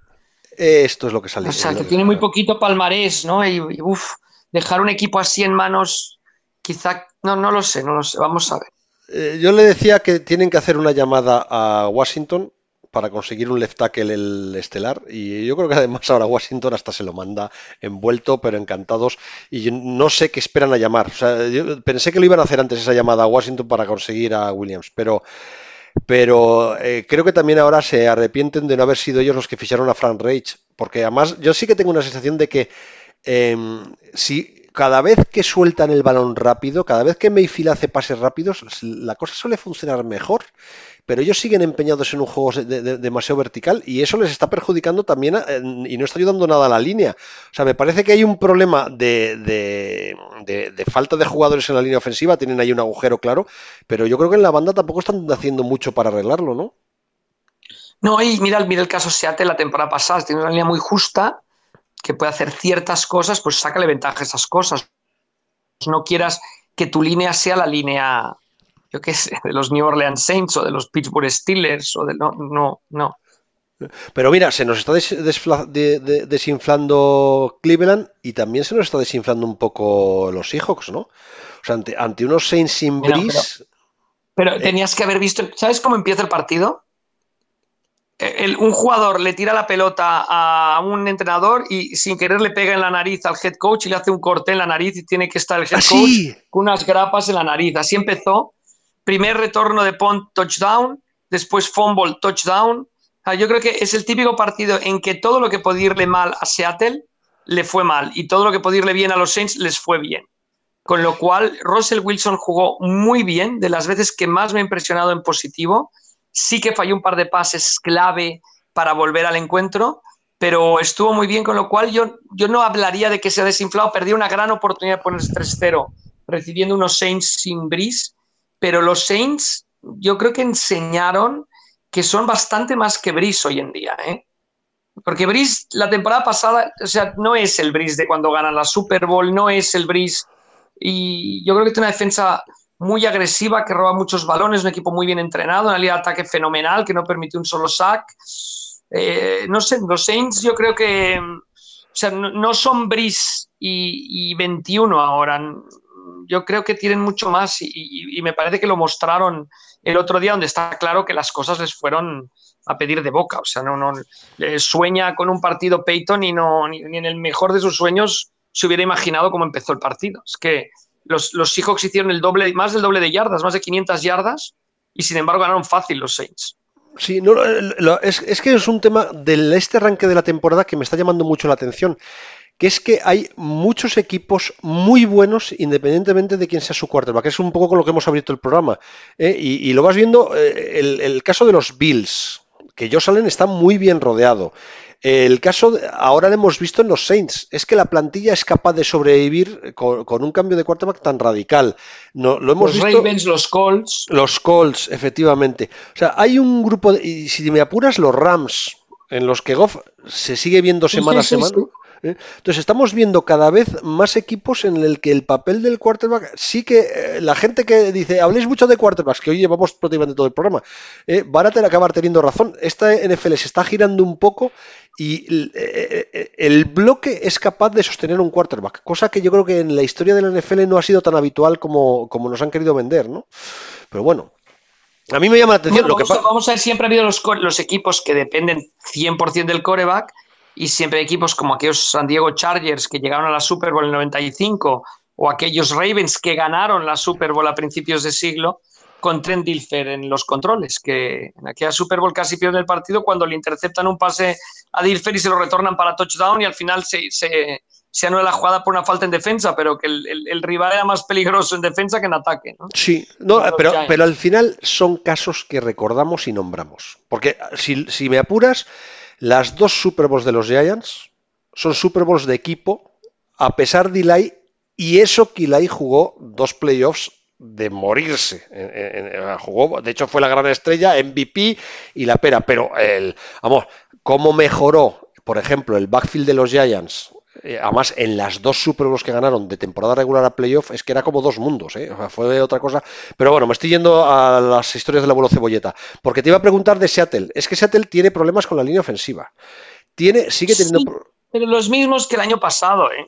S2: Esto es lo que sale.
S3: O sea, que tiene muy poquito palmarés, ¿no? Y, uff, dejar un equipo así en manos, quizá, no, no lo sé, no lo sé, vamos a ver.
S2: Eh, yo le decía que tienen que hacer una llamada a Washington para conseguir un left tackle el estelar y yo creo que además ahora Washington hasta se lo manda envuelto pero encantados y no sé qué esperan a llamar. O sea, yo pensé que lo iban a hacer antes esa llamada a Washington para conseguir a Williams, pero pero eh, creo que también ahora se arrepienten de no haber sido ellos los que ficharon a Frank Reich, porque además yo sí que tengo una sensación de que em, si cada vez que sueltan el balón rápido, cada vez que Mayfield hace pases rápidos, la cosa suele funcionar mejor pero ellos siguen empeñados en un juego demasiado vertical y eso les está perjudicando también y no está ayudando nada a la línea. O sea, me parece que hay un problema de, falta de jugadores en la línea ofensiva, tienen ahí un agujero claro, pero yo creo que en la banda tampoco están haciendo mucho para arreglarlo, ¿no?
S3: No, y mira, mira el caso Seattle la temporada pasada, tiene una línea muy justa que puede hacer ciertas cosas, pues sácale ventaja a esas cosas. No quieras que tu línea sea la línea yo qué sé, de los New Orleans Saints o de los Pittsburgh Steelers o de no, no, no.
S2: Pero mira, se nos está desinflando Cleveland y también se nos está desinflando un poco los Seahawks, ¿no? O sea, ante, unos Saints sin bris.
S3: Pero, eh, tenías que haber visto. ¿Sabes cómo empieza el partido? Un jugador le tira la pelota a un entrenador y sin querer le pega en la nariz al head coach y le hace un corte en la nariz y tiene que estar el head coach con unas grapas en la nariz. Así empezó primer retorno de punt, touchdown, después fumble, touchdown. Yo creo que es el típico partido en que todo lo que podía irle mal a Seattle le fue mal y todo lo que podía irle bien a los Saints les fue bien. Con lo cual, Russell Wilson jugó muy bien, de las veces que más me ha impresionado en positivo. Sí que falló un par de pases clave para volver al encuentro, pero estuvo muy bien, con lo cual yo, yo no hablaría de que se ha desinflado. Perdió una gran oportunidad de ponerse 3-0 recibiendo unos Saints sin bris, pero los Saints yo creo que enseñaron que son bastante más que bris hoy en día. ¿eh? Porque bris la temporada pasada, o sea, no es el bris de cuando ganan la Super Bowl, no es el bris. Y yo creo que tiene una defensa muy agresiva que roba muchos balones, un equipo muy bien entrenado, una línea de ataque fenomenal que no permite un solo sack. Eh, no sé, los Saints yo creo que o sea, no, son Brice y, 21 ahora. Yo creo que tienen mucho más y, me parece que lo mostraron el otro día, donde está claro que las cosas les fueron a pedir de boca. O sea, no, no sueña con un partido Peyton y no ni, en el mejor de sus sueños se hubiera imaginado cómo empezó el partido. Es que los, los Seahawks hicieron el doble, más del doble de yardas, más de 500 yardas, y sin embargo ganaron fácil los Saints.
S2: Sí, no, es, que es un tema de este arranque de la temporada que me está llamando mucho la atención, que es que hay muchos equipos muy buenos independientemente de quién sea su quarterback. Es un poco con lo que hemos abierto el programa. ¿eh? Y, lo vas viendo, eh, el, el, caso de los Bills, que Josh Allen está muy bien rodeado. El caso, ahora lo hemos visto en los Saints, es que la plantilla es capaz de sobrevivir con, un cambio de quarterback tan radical. No, lo hemos
S3: los Ravens, los Colts.
S2: Los Colts, efectivamente. O sea, hay un grupo, de, y si me apuras, los Rams, en los que Goff se sigue viendo semana a semana. ¿Eh? Entonces estamos viendo cada vez más equipos en el que el papel del quarterback sí que eh, la gente que dice, habléis mucho de quarterbacks, que hoy llevamos prácticamente todo el programa, eh, van a tener, acabar teniendo razón. Esta NFL se está girando un poco y el, bloque es capaz de sostener un quarterback, cosa que yo creo que en la historia de la NFL no ha sido tan habitual como, como nos han querido vender, ¿no? Pero bueno, a mí me llama la atención.
S3: lo que vamos a ver, siempre ha habido los, los equipos que dependen 100% del coreback y siempre hay equipos como aquellos San Diego Chargers que llegaron a la Super Bowl en el 95 o aquellos Ravens que ganaron la Super Bowl a principios de siglo con Trent Dilfer en los controles, que en aquella Super Bowl casi pierde el partido cuando le interceptan un pase a Dilfer y se lo retornan para touchdown y al final se, se, se anula la jugada por una falta en defensa, pero que el, rival era más peligroso en defensa que en ataque.
S2: Sí, no, pero, pero al final son casos que recordamos y nombramos. Porque si, si me apuras, las dos Super Bowls de los Giants son Super Bowls de equipo, a pesar de Eli, y eso que Eli jugó dos playoffs de morirse. jugó, de hecho, fue la gran estrella, MVP y la pera. Pero el, vamos, cómo mejoró, por ejemplo, el backfield de los Giants. Eh, además, en las dos Super Bowls que ganaron de temporada regular a playoff, es que era como dos mundos, ¿eh? fue otra cosa. Pero bueno, me estoy yendo a las historias del abuelo cebolleta. Porque te iba a preguntar de Seattle. Es que Seattle tiene problemas con la línea ofensiva. Tiene, sigue teniendo.
S3: pero los mismos que el año pasado, ¿eh?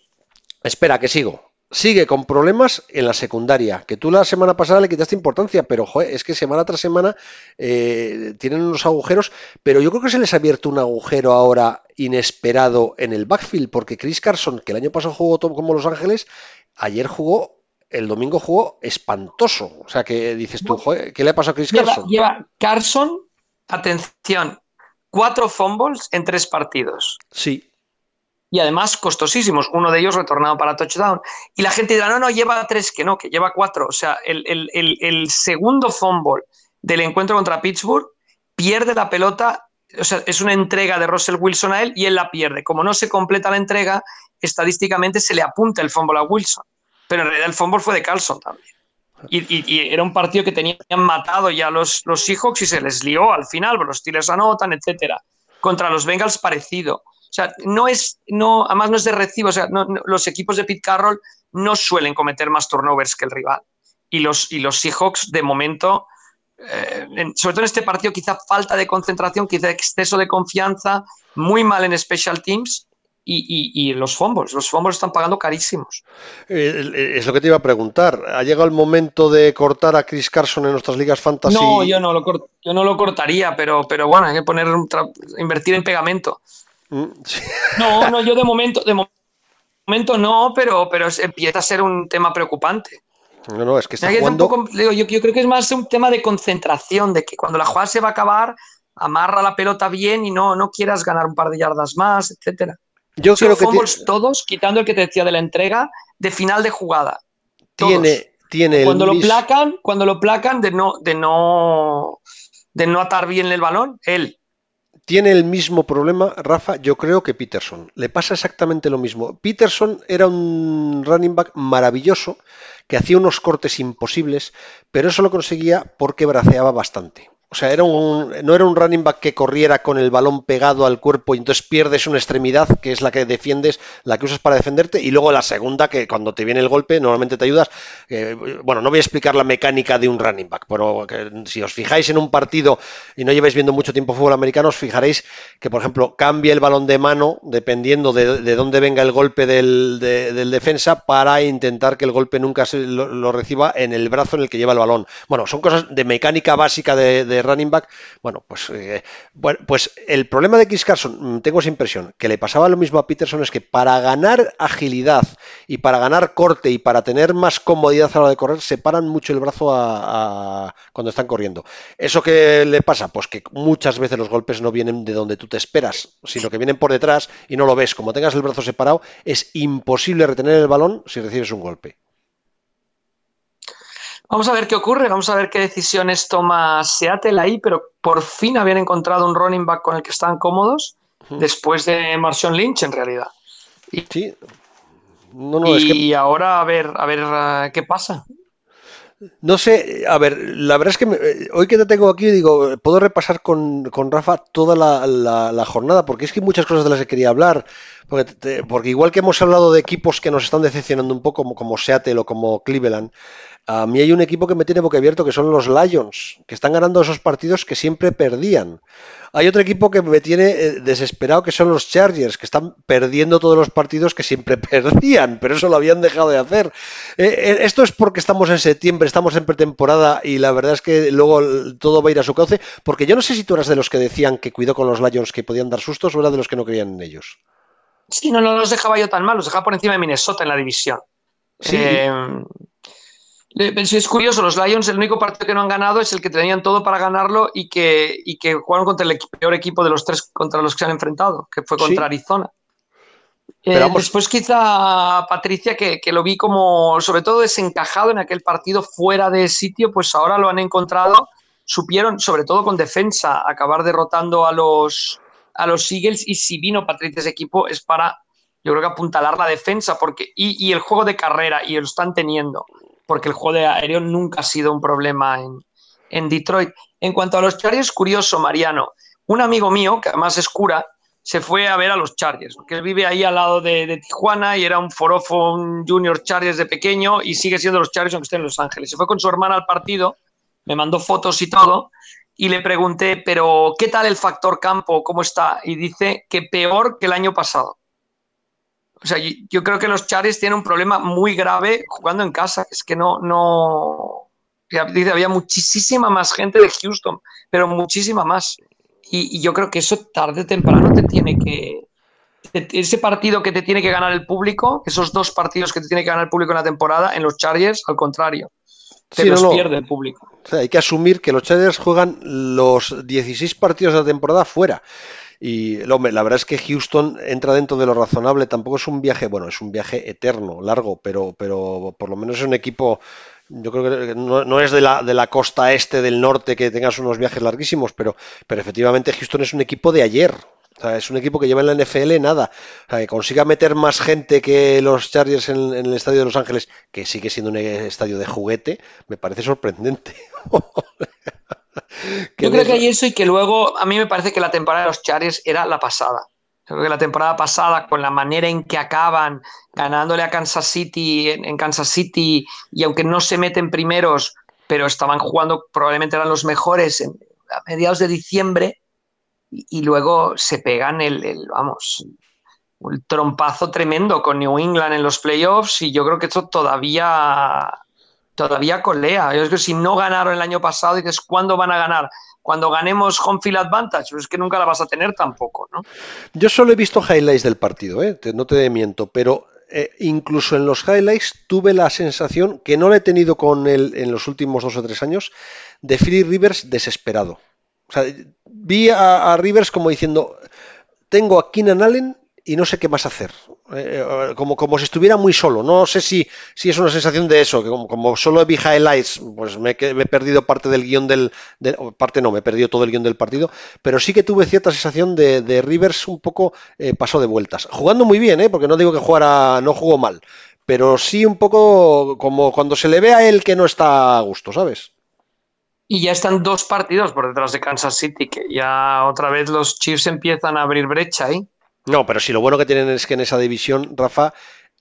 S2: Espera, que sigo sigue con problemas en la secundaria, que tú la semana pasada le quitaste importancia, pero es que semana tras semana eh, tienen unos agujeros, pero yo creo que se les ha abierto un agujero ahora inesperado en el backfield, porque Chris Carson, que el año pasado jugó como Los Ángeles, ayer jugó, el domingo jugó espantoso. O sea, que dices tú, ¿qué le ha pasado a Chris Carson?
S3: Lleva Carson, atención, cuatro fumbles en tres partidos.
S2: Sí,
S3: y además costosísimos, uno de ellos retornado para touchdown. Y la gente dirá, no, no, lleva tres, que no, que lleva cuatro. O sea, el, segundo fumble del encuentro contra Pittsburgh pierde la pelota, o sea, es una entrega de Russell Wilson a él y él la pierde. Como no se completa la entrega, estadísticamente se le apunta el fumble a Wilson. Pero en realidad el fumble fue de Carlson también. Y, era un partido que tenían matado ya los, los Seahawks y se les lió al final, los Steelers anotan, etcétera. Contra los Bengals parecido. O sea, no es, no, además no es de recibo, o sea, los equipos de Pete Carroll no suelen cometer más turnovers que el rival. Y los, y los Seahawks, de momento, eh, sobre todo en este partido, quizá falta de concentración, quizá exceso de confianza, muy mal en special teams. Y, los fumbles, los fumbles están pagando carísimos.
S2: Eh, es lo que te iba a preguntar. ¿Ha llegado el momento de cortar a Chris Carson en nuestras ligas fantasy?
S3: No, yo no lo, yo no lo cortaría, pero, pero bueno, hay que poner invertir en pegamento. No, no, yo de momento, de momento no, pero, pero empieza a ser un tema preocupante.
S2: No, no, es que está jugando...
S3: yo, yo, creo que es más un tema de concentración, de que cuando la jugada se va a acabar, amarra la pelota bien y no, no quieras ganar un par de yardas más, etcétera.
S2: Yo creo que
S3: todos, quitando el que te decía de la entrega, de final de jugada.
S2: Tiene, tiene
S3: cuando lo placan, cuando lo placan de no, de no, de no atar bien el balón, él.
S2: Tiene el mismo problema, Rafa, yo creo que Peterson. Le pasa exactamente lo mismo. Peterson era un running back maravilloso, que hacía unos cortes imposibles, pero eso lo conseguía porque braceaba bastante. O sea, era un, no era un running back que corriera con el balón pegado al cuerpo y entonces pierdes una extremidad, que es la que defiendes, la que usas para defenderte, y luego la segunda, que cuando te viene el golpe normalmente te ayudas. Eh, bueno, no voy a explicar la mecánica de un running back, pero si os fijáis en un partido y no lleváis viendo mucho tiempo fútbol americano, os fijaréis que, por ejemplo, cambia el balón de mano dependiendo de, dónde venga el golpe del, defensa para intentar que el golpe nunca se lo, reciba en el brazo en el que lleva el balón. Bueno, son cosas de mecánica básica de running back, bueno, pues, eh, bueno, pues el problema de Chris Carson, mm, tengo esa impresión, que le pasaba lo mismo a Peterson, es que para ganar agilidad y para ganar corte y para tener más comodidad a la hora de correr, separan mucho el brazo a, cuando están corriendo. ¿Eso qué le pasa? Pues que muchas veces los golpes no vienen de donde tú te esperas, sino que vienen por detrás y no lo ves. Como tengas el brazo separado, es imposible retener el balón si recibes un golpe.
S3: Vamos a ver qué ocurre, vamos a ver qué decisiones toma Seattle ahí, pero por fin habían encontrado un running back con el que están cómodos después de Marshawn Lynch en realidad.
S2: Y, sí.
S3: y ahora a ver, a ver uh, qué pasa.
S2: No sé, a ver, la verdad es que eh, hoy que te tengo aquí, digo, puedo repasar con, Rafa toda la, jornada, porque es que hay muchas cosas de las que quería hablar, porque, porque, igual que hemos hablado de equipos que nos están decepcionando un poco, como, como Seattle o como Cleveland, a mí hay un equipo que me tiene abierto que son los Lions, que están ganando esos partidos que siempre perdían. Hay otro equipo que me tiene eh, desesperado que son los Chargers, que están perdiendo todos los partidos que siempre perdían, pero eso lo habían dejado de hacer. Eh, eh, esto es porque estamos en septiembre, estamos en pretemporada y la verdad es que luego todo va a ir a su cauce, porque yo no sé si tú eras de los que decían que cuidó con los Lions que podían dar sustos o eras de los que no creían en ellos.
S3: Sí, no, no los dejaba yo tan mal, los dejaba por encima de Minnesota en la división. Sí. Es curioso, los Lions, el único partido que no han ganado es el que tenían todo para ganarlo y que, y que jugaron contra el peor equipo de los tres contra los que se han enfrentado, que fue contra Arizona. Eh, después quizá Patricia, que, que, lo vi como sobre todo desencajado en aquel partido fuera de sitio, pues ahora lo han encontrado, supieron, sobre todo con defensa, acabar derrotando a los, a los Eagles y si vino Patricia ese equipo es para, yo creo que apuntalar la defensa porque y, y el juego de carrera y lo están teniendo porque el juego de aéreo nunca ha sido un problema en, Detroit. En cuanto a los Chargers, curioso, Mariano. Un amigo mío, que además es cura, se fue a ver a los Chargers, porque él vive ahí al lado de, Tijuana y era un forofo, un junior Chargers de pequeño y sigue siendo los Chargers aunque esté en Los Ángeles. Se fue con su hermana al partido, me mandó fotos y todo, y le pregunté, pero ¿qué tal el factor campo? ¿Cómo está? Y dice que peor que el año pasado. O sea, yo creo que los Chares tienen un problema muy grave jugando en casa. Es que no, no. Dice, había muchísima más gente de Houston, pero muchísima más. Y, yo creo que eso tarde o temprano te tiene que. Ese partido que te tiene que ganar el público, esos dos partidos que te tiene que ganar el público en la temporada, en los Chargers, al contrario, te los pierde el público.
S2: O sea, hay que asumir que los Chargers juegan los 16 partidos de la temporada fuera. Y la verdad es que Houston entra dentro de lo razonable. Tampoco es un viaje, bueno, es un viaje eterno, largo, pero, pero por lo menos es un equipo. Yo creo que no, es de la, de la costa este del norte que tengas unos viajes larguísimos, pero, pero efectivamente Houston es un equipo de ayer. es un equipo que lleva en la NFL nada. que consiga meter más gente que los Chargers en, en, el estadio de Los Ángeles, que sigue siendo un estadio de juguete, me parece sorprendente.
S3: Yo creo que hay eso y que luego a mí me parece que la temporada de los Chargers era la pasada. Creo que la temporada pasada, con la manera en que acaban ganándole a Kansas City en, Kansas City, y aunque no se meten primeros, pero estaban jugando, probablemente eran los mejores a mediados de diciembre, y, luego se pegan el, el, vamos, el trompazo tremendo con New England en los playoffs, y yo creo que esto todavía todavía colea. Es que si no ganaron el año pasado, dices, ¿cuándo van a ganar? Cuando ganemos home field advantage, pero es que nunca la vas a tener tampoco, ¿no?
S2: Yo solo he visto highlights del partido, ¿eh? no te miento, pero eh, incluso en los highlights tuve la sensación que no la he tenido con él en los últimos dos o tres años de Philip Rivers desesperado. O sea, vi a, a Rivers como diciendo, tengo a Keenan Allen y no sé qué más hacer. Eh, eh, como, como si estuviera muy solo. No sé si, si es una sensación de eso, que como, como solo vi highlights, pues me, he perdido parte del guion del, Parte no, me he perdido todo el guion del partido, pero sí que tuve cierta sensación de, de Rivers un poco eh, paso de vueltas. Jugando muy bien, ¿eh? porque no digo que jugara, no jugó mal, pero sí un poco como cuando se le ve a él que no está a gusto, ¿sabes?
S3: Y ya están dos partidos por detrás de Kansas City, que ya otra vez los Chiefs empiezan a abrir brecha ahí.
S2: No, pero si lo bueno que tienen es que en esa división, Rafa,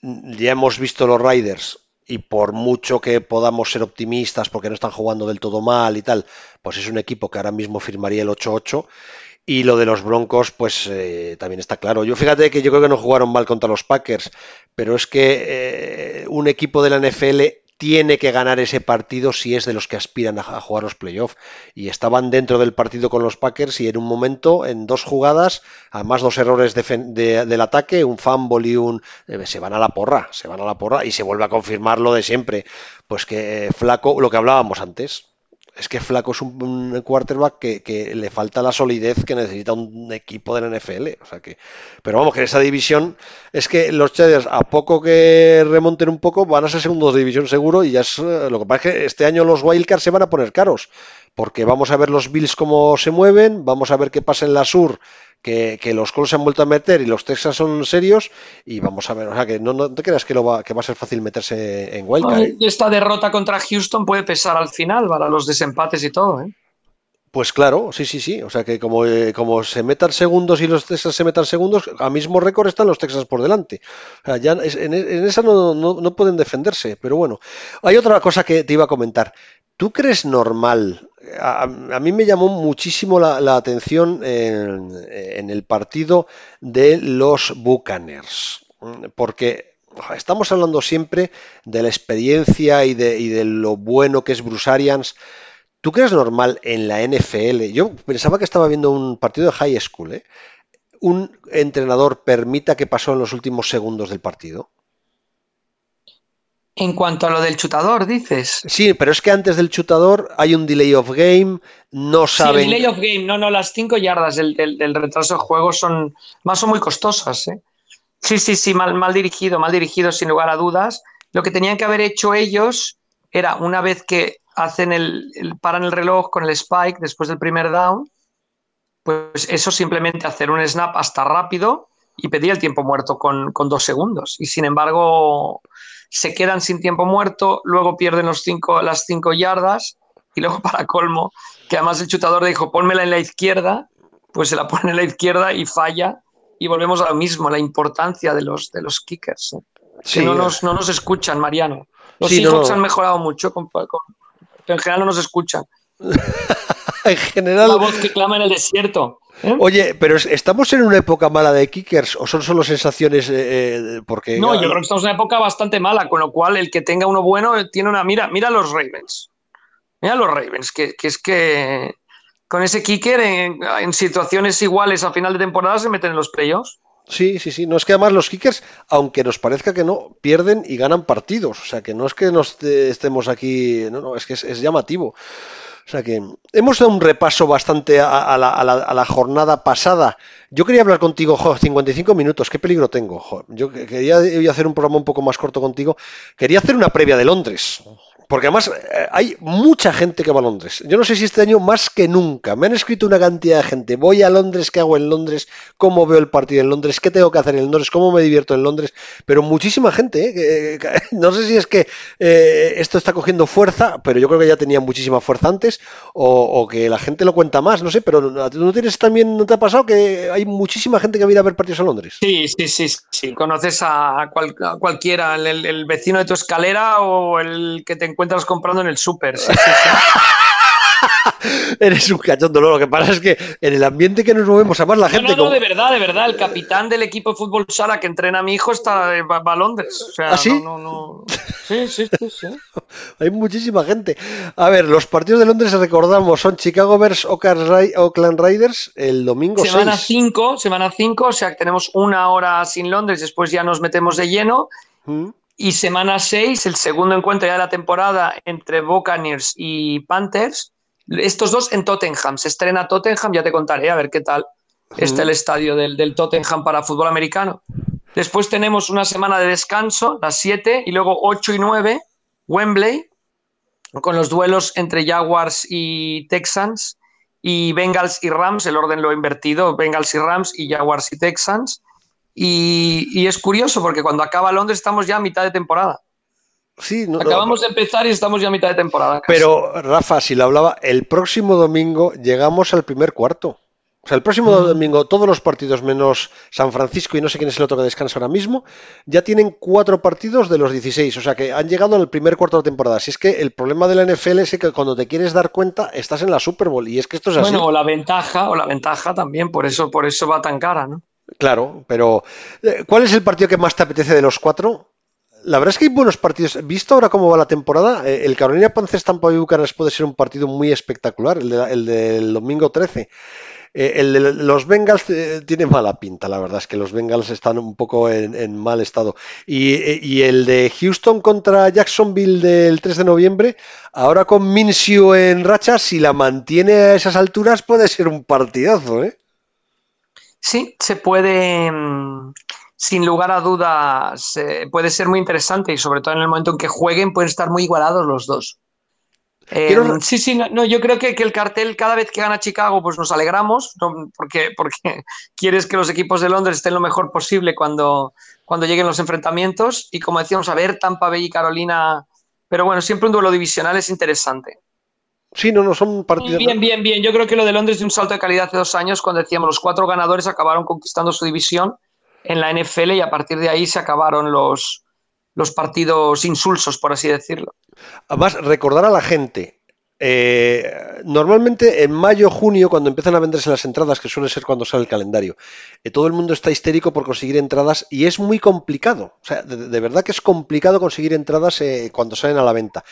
S2: ya hemos visto los Riders y por mucho que podamos ser optimistas porque no están jugando del todo mal y tal, pues es un equipo que ahora mismo firmaría el 8-8. Y lo de los Broncos, pues eh, también está claro. Yo fíjate que yo creo que no jugaron mal contra los Packers, pero es que eh, un equipo de la NFL tiene que ganar ese partido si es de los que aspiran a, jugar los playoffs. Y estaban dentro del partido con los Packers y en un momento, en dos jugadas, además dos errores del ataque, un fumble y un... Eh, se van a la porra, se van a la porra y se vuelve a confirmar lo de siempre. Pues que eh, Flaco, lo que hablábamos antes, es que Flaco es un, quarterback que, le falta la solidez que necesita un equipo de la NFL. O sea que, pero vamos, que en esa división es que los Chargers, a poco que remonten un poco, van a ser segundos de división seguro. Y ya es lo que pasa es que este año los Wildcards se van a poner caros. Porque vamos a ver los Bills cómo se mueven, vamos a ver qué pasa en la Sur, que, los Colts se han vuelto a meter y los Texas son serios y vamos a ver, o sea que no, te creas que, lo va, que va a ser fácil meterse en Wildcard. ¿eh?
S3: Esta derrota contra Houston puede pesar al final para los desempates y todo, ¿eh?
S2: Pues claro, sí, sí, sí. O sea que como, eh, como se metan segundos y los Texas se metan segundos, a mismo récord están los Texas por delante. O sea, ya en, esa no, no, pueden defenderse. Pero bueno, hay otra cosa que te iba a comentar. ¿Tú crees normal? A, mí me llamó muchísimo la, atención en, el partido de los Buccaneers, porque estamos hablando siempre de la experiencia y de, lo bueno que es Bruce Arians. ¿Tú crees normal en la NFL? Yo pensaba que estaba viendo un partido de high school. ¿eh? ¿Un entrenador permita que pasó en los últimos segundos del partido?
S3: En cuanto a lo del chutador, dices.
S2: Sí, pero es que antes del chutador hay un delay of game, no saben.
S3: Sí, delay of game, no, no, las cinco yardas del, retraso de juego son más son muy costosas, ¿eh? Sí, sí, sí, mal, mal dirigido, mal dirigido, sin lugar a dudas. Lo que tenían que haber hecho ellos era, una vez que hacen el, paran el reloj con el spike después del primer down, pues eso simplemente hacer un snap hasta rápido y pedir el tiempo muerto con, con dos segundos. Y sin embargo, se quedan sin tiempo muerto, luego pierden los cinco, las cinco yardas y luego para colmo, que además el chutador dijo, pónmela en la izquierda, pues se la pone en la izquierda y falla y volvemos a lo mismo, la importancia de los, de los kickers. ¿eh? no, nos, no nos escuchan, Mariano. Los sí, han mejorado mucho, pero en general no nos escuchan.
S2: en general...
S3: La voz que clama en el desierto.
S2: ¿Eh? Oye, pero ¿estamos en una época mala de kickers o son solo sensaciones? Eh, porque
S3: No, yo creo que estamos en una época bastante mala, con lo cual el que tenga uno bueno tiene una mira. Mira los Ravens. Mira los Ravens, que, es que con ese kicker en, situaciones iguales a final de temporada se meten en los playoffs.
S2: Sí, sí, sí. No es que además los kickers, aunque nos parezca que no, pierden y ganan partidos. O sea, que no es que nos estemos aquí. No, no, es que es llamativo. O sea que hemos dado un repaso bastante a, la, jornada pasada. Yo quería hablar contigo, jo, 55 minutos, qué peligro tengo. Yo quería hacer un programa un poco más corto contigo. Quería hacer una previa de Londres. Porque además eh, hay mucha gente que va a Londres. Yo no sé si este año más que nunca. Me han escrito una cantidad de gente. Voy a Londres, ¿qué hago en Londres? ¿Cómo veo el partido en Londres? ¿Qué tengo que hacer en Londres? ¿Cómo me divierto en Londres? Pero muchísima gente. ¿eh? no sé si es que eh, esto está cogiendo fuerza, pero yo creo que ya tenía muchísima fuerza antes, o, que la gente lo cuenta más, no sé. Pero ¿no tienes también, no te ha pasado que hay muchísima gente que viene a ver partidos en Londres?
S3: Sí, sí, sí. sí. Conoces a, cualquiera, el, el, vecino de tu escalera o el que te encuentras comprando en el súper.
S2: Eres un cachondo, lo que pasa es que en el ambiente que nos movemos, además la gente.
S3: No, no, de verdad, de verdad. El capitán del equipo de fútbol sala que entrena a mi hijo está va, a Londres. O sea,
S2: ¿Ah, sí?
S3: No, no, Sí, sí, sí, sí.
S2: Hay muchísima gente. A ver, los partidos de Londres, recordamos, son Chicago Bears, Oakland Raiders, el domingo
S3: semana 5, semana 5, o sea que tenemos una hora sin Londres, después ya nos metemos de lleno. Mm. Y semana 6, el segundo encuentro ya de la temporada entre Buccaneers y Panthers. Estos dos en Tottenham. Se estrena Tottenham, ya te contaré a ver qué tal está el estadio del, Tottenham para fútbol americano. Después tenemos una semana de descanso, las 7, y luego 8 y 9, Wembley, con los duelos entre Jaguars y Texans, y Bengals y Rams, el orden lo he invertido, Bengals y Rams y Jaguars y Texans. Y, es curioso porque cuando acaba Londres estamos ya a mitad de temporada.
S2: Sí,
S3: Acabamos de empezar y estamos ya a mitad de temporada.
S2: Pero, Rafa, si lo hablaba, el próximo domingo llegamos al primer cuarto. O sea, el próximo mm. domingo todos los partidos menos San Francisco y no sé quién es el otro que descansa ahora mismo, ya tienen cuatro partidos de los 16. O sea, que han llegado al primer cuarto de temporada. Si es que el problema de la NFL es que cuando te quieres dar cuenta estás en la Super Bowl y es que esto es así.
S3: Bueno, o la ventaja, o la ventaja también, por eso, por eso va tan cara, ¿no?
S2: Claro, pero eh, ¿cuál es el partido que más te apetece de los cuatro? La verdad es que hay buenos partidos. Visto ahora cómo va la temporada, eh, el Carolina Panthers Tampa Bay Buccaneers puede ser un partido muy espectacular, el, del domingo 13. Eh, el de los Bengals tiene mala pinta, la verdad es que los Bengals están un poco en, mal estado. Y, el de Houston contra Jacksonville del 3 de noviembre, ahora con Minshew en racha, si la mantiene a esas alturas puede ser un partidazo, ¿eh?
S3: Sí, se puede, mm, sin lugar a dudas, puede ser muy interesante y sobre todo en el momento en que jueguen pueden estar muy igualados los dos. Em, sí, sí, no, yo creo que, el cartel cada vez que gana Chicago pues nos alegramos porque, porque quieres que los equipos de Londres estén lo mejor posible cuando, cuando lleguen los enfrentamientos y como decíamos, a ver Tampa Bay y Carolina, pero bueno, siempre un duelo divisional es interesante.
S2: Sí, no, no son partidos.
S3: Bien, bien, bien. Yo creo que lo de Londres de un salto de calidad hace dos años, cuando decíamos los cuatro ganadores acabaron conquistando su división en la NFL y a partir de ahí se acabaron los, los partidos insulsos, por así decirlo.
S2: Además, recordar a la gente, eh, normalmente en mayo, junio, cuando empiezan a venderse las entradas, que suele ser cuando sale el calendario, eh, todo el mundo está histérico por conseguir entradas y es muy complicado. O sea, de, verdad que es complicado conseguir entradas eh, cuando salen a la venta.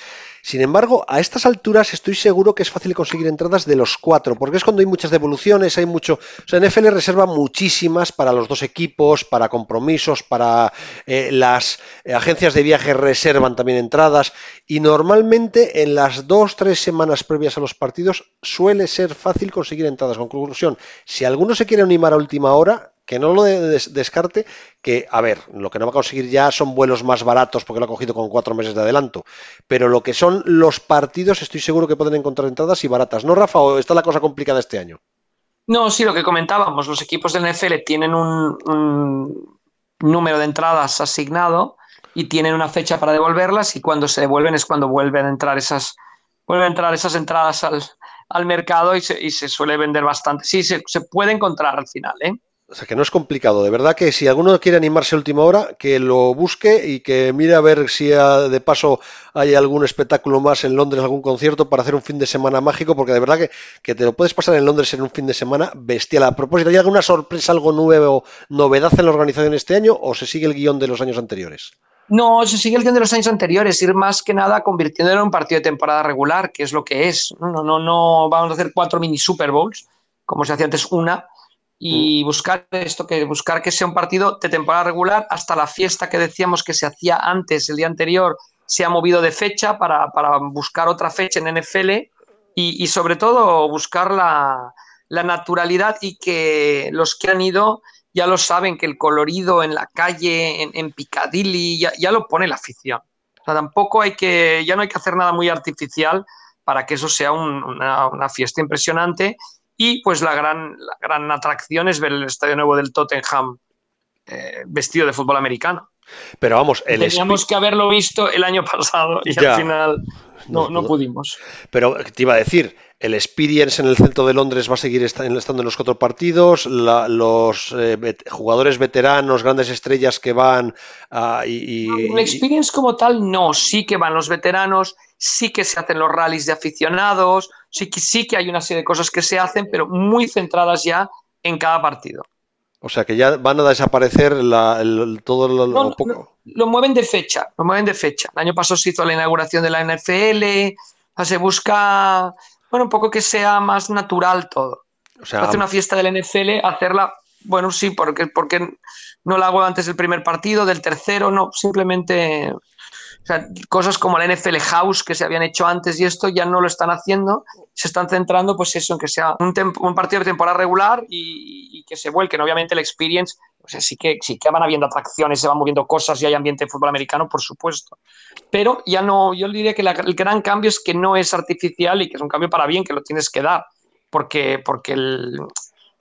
S2: Sin embargo, a estas alturas estoy seguro que es fácil conseguir entradas de los cuatro, porque es cuando hay muchas devoluciones, hay mucho. O sea, NFL reserva muchísimas para los dos equipos, para compromisos, para eh, las agencias de viaje reservan también entradas. Y normalmente en las dos, tres semanas previas a los partidos suele ser fácil conseguir entradas. Conclusión, si alguno se quiere animar a última hora, que no lo descarte, que, a ver, lo que no va a conseguir ya son vuelos más baratos porque lo ha cogido con cuatro meses de adelanto, pero lo que son los partidos estoy seguro que pueden encontrar entradas y baratas. ¿No, Rafa? ¿O está la cosa complicada este año?
S3: No, sí, lo que comentábamos, los equipos del NFL tienen un, número de entradas asignado y tienen una fecha para devolverlas y cuando se devuelven es cuando vuelven a entrar esas, vuelven a entrar esas entradas al, mercado y se, suele vender bastante. Sí, se, se puede encontrar al final, ¿eh?
S2: O sea que no es complicado, de verdad que si alguno quiere animarse a última hora, que lo busque y que mire a ver si de paso hay algún espectáculo más en Londres, algún concierto para hacer un fin de semana mágico, porque de verdad que, que te lo puedes pasar en Londres en un fin de semana bestial. A propósito, ¿hay alguna sorpresa, algo nuevo, novedad en la organización este año o se sigue el guion de los años anteriores?
S3: No, se sigue el guion de los años anteriores, ir más que nada convirtiéndolo en un partido de temporada regular, que es lo que es. No, no, no vamos a hacer cuatro mini Super Bowls, como se hacía antes una, y buscar esto, que buscar que sea un partido de temporada regular hasta la fiesta que decíamos que se hacía antes, el día anterior, se ha movido de fecha para, buscar otra fecha en NFL y, sobre todo buscar la, naturalidad y que los que han ido ya lo saben, que el colorido en la calle, en, Piccadilly, ya, lo pone la afición. O sea, tampoco hay que, ya no hay que hacer nada muy artificial para que eso sea una, una fiesta impresionante y pues la gran, la gran atracción es ver el estadio nuevo del Tottenham eh, vestido de fútbol americano.
S2: Pero vamos,
S3: el teníamos que haberlo visto el año pasado y al final no, no, pudimos.
S2: Pero te iba a decir, el Experience en el centro de Londres va a seguir estando en los cuatro partidos. los eh, jugadores veteranos, grandes estrellas que van y,
S3: El Experience como tal, no. Sí que van los veteranos, sí que se hacen los rallies de aficionados. Sí que, sí que hay una serie de cosas que se hacen, pero muy centradas ya en cada partido.
S2: O sea que ya van a desaparecer todo lo,
S3: poco. lo, mueven de fecha, lo mueven de fecha. El año pasado se hizo la inauguración de la NFL, se busca, bueno, un poco que sea más natural todo. O sea, hace una fiesta del NFL, hacerla, bueno, sí, porque, porque no la hago antes del primer partido, del tercero, no, simplemente o sea, cosas como la NFL House que se habían hecho antes y esto ya no lo están haciendo, se están centrando pues eso, en que sea un, partido de temporada regular y, que se vuelquen. Obviamente el experience, o sea, sí que, sí que van habiendo atracciones, se van moviendo cosas y hay ambiente de fútbol americano, por supuesto. Pero ya no, yo diría que el gran cambio es que no es artificial y que es un cambio para bien, que lo tienes que dar, porque, porque el,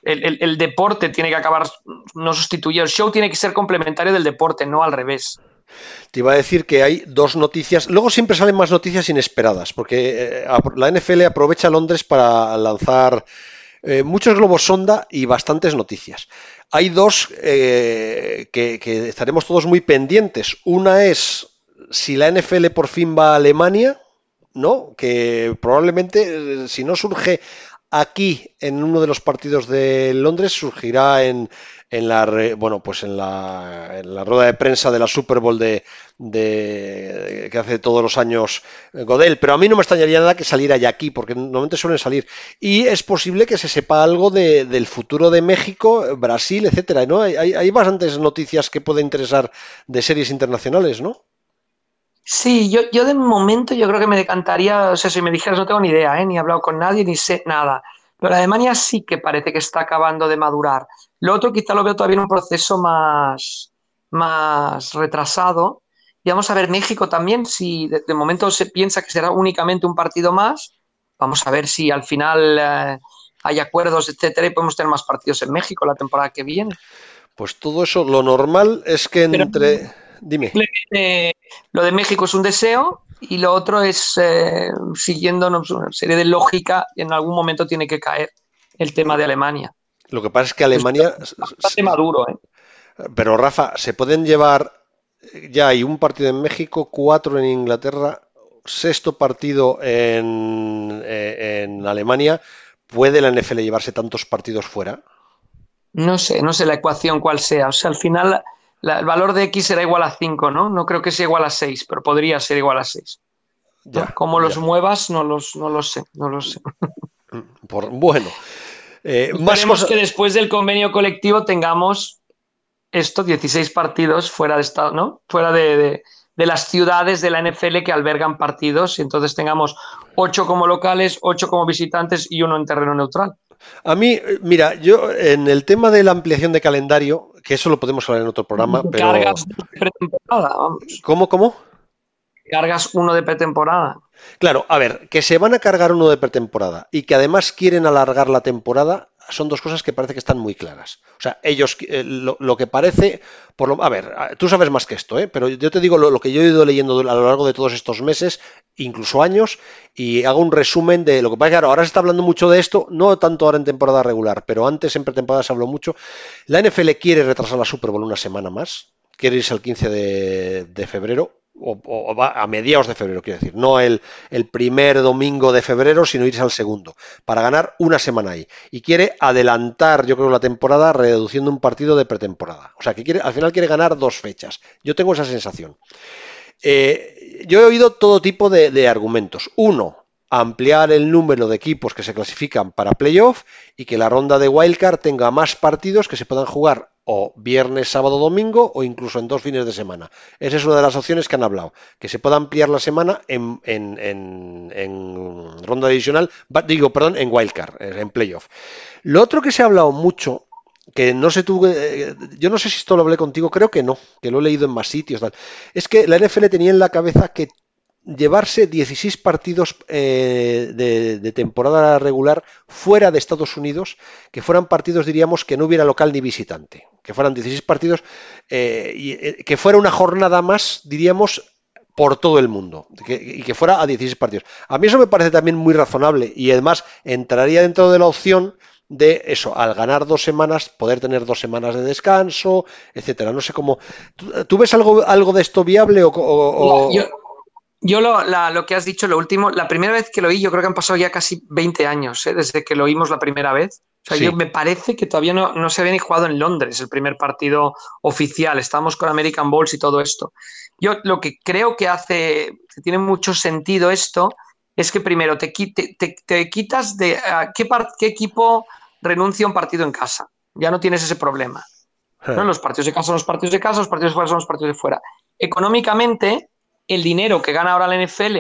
S3: el, el, deporte tiene que acabar, no sustituye, el show tiene que ser complementario del deporte, no al revés.
S2: Te iba a decir que hay dos noticias, luego siempre salen más noticias inesperadas, porque eh, la NFL aprovecha Londres para lanzar eh, muchos globos sonda y bastantes noticias. Hay dos eh, que, que estaremos todos muy pendientes. Una es si la NFL por fin va a Alemania, ¿no? Que probablemente, si no surge aquí en uno de los partidos de Londres, surgirá en, en la bueno pues en la, en la, rueda de prensa de la Super Bowl de, que hace todos los años Godel, pero a mí no me extrañaría nada que saliera ya aquí, porque normalmente suelen salir. Y es posible que se sepa algo del futuro de México, Brasil, etcétera, ¿no? Hay, hay, bastantes noticias que pueden interesar de series internacionales, ¿no?
S3: Sí, yo, yo de momento yo creo que me decantaría, o sea, si me dijeras no tengo ni idea, ¿eh? ni he hablado con nadie, ni sé nada. Pero Alemania sí que parece que está acabando de madurar. Lo otro quizá lo veo todavía en un proceso más, más retrasado. Y vamos a ver México también, si de, momento se piensa que será únicamente un partido más, vamos a ver si al final eh, hay acuerdos, etcétera, y podemos tener más partidos en México la temporada que viene.
S2: Pues todo eso, lo normal es que entre... Dime.
S3: lo de México es un deseo y lo otro es eh, siguiendo una serie de lógica, y en algún momento tiene que caer el tema de Alemania.
S2: Lo que pasa es que Alemania.
S3: Es bastante maduro, ¿eh?
S2: Pero Rafa, se pueden llevar. Ya hay un partido en México, cuatro en Inglaterra, sexto partido en, eh, en Alemania. ¿Puede la NFL llevarse tantos partidos fuera?
S3: No sé, no sé la ecuación cuál sea. O sea, al final el valor de X será igual a 5, ¿no? No creo que sea igual a 6, pero podría ser igual a 6. Ya, Cómo los muevas, no los, no lo sé, no lo sé.
S2: Por, bueno.
S3: Eh, más que después del convenio colectivo tengamos estos 16 partidos fuera de estado, ¿no? Fuera de, las ciudades de la NFL que albergan partidos y entonces tengamos 8 como locales, 8 como visitantes y uno en terreno neutral.
S2: A mí, mira, yo en el tema de la ampliación de calendario, que eso lo podemos hablar en otro programa, pero...
S3: Cargas pretemporada, vamos.
S2: ¿Cómo, cómo?
S3: Cargas uno de pretemporada.
S2: Claro, a ver, que se van a cargar uno de pretemporada y que además quieren alargar la temporada, son dos cosas que parece que están muy claras. O sea, ellos, eh, lo, que parece, por lo, a ver, tú sabes más que esto, ¿eh? pero yo te digo lo, que yo he ido leyendo a lo largo de todos estos meses, incluso años, y hago un resumen de lo que pasa. Claro, ahora se está hablando mucho de esto, no tanto ahora en temporada regular, pero antes en pretemporada se habló mucho. La NFL quiere retrasar la Super Bowl una semana más, quiere irse al 15 de febrero o, va a mediados de febrero, quiero decir, no el, el, primer domingo de febrero, sino irse al segundo, para ganar una semana ahí. Y quiere adelantar, yo creo, la temporada reduciendo un partido de pretemporada. O sea, que quiere, al final quiere ganar dos fechas. Yo tengo esa sensación. Eh, yo he oído todo tipo de, de argumentos. Uno, ampliar el número de equipos que se clasifican para playoff y que la ronda de wildcard tenga más partidos que se puedan jugar o viernes, sábado, domingo o incluso en dos fines de semana. Esa es una de las opciones que han hablado, que se pueda ampliar la semana en, ronda adicional, digo, perdón, en wildcard, eh, en playoff. Lo otro que se ha hablado mucho, que no sé tú, eh, yo no sé si esto lo hablé contigo, creo que no, que lo he leído en más sitios, es que la NFL tenía en la cabeza que llevarse 16 partidos eh, de, temporada regular fuera de Estados Unidos, que fueran partidos, diríamos, que no hubiera local ni visitante, que fueran 16 partidos eh, y eh, que fuera una jornada más, diríamos, por todo el mundo y que fuera a 16 partidos. A mí eso me parece también muy razonable y además entraría dentro de la opción de eso, al ganar dos semanas, poder tener dos semanas de descanso, etcétera. No sé cómo. ¿Tú, ves algo, algo de esto viable o,
S3: yo lo, que has dicho, lo último, la primera vez que lo oí, yo creo que han pasado ya casi 20 años, ¿eh? desde que lo oímos la primera vez. O sea, yo me parece que todavía no, no, se había ni jugado en Londres el primer partido oficial. Estábamos con American Balls y todo esto. Yo lo que creo que hace, que tiene mucho sentido esto, es que primero te, te, quitas de ¿qué, qué equipo renuncia a un partido en casa. Ya no tienes ese problema. ¿no? Eh. Los partidos de casa son los partidos de casa, los partidos de fuera son los partidos de fuera. Económicamente, el dinero que gana ahora la NFL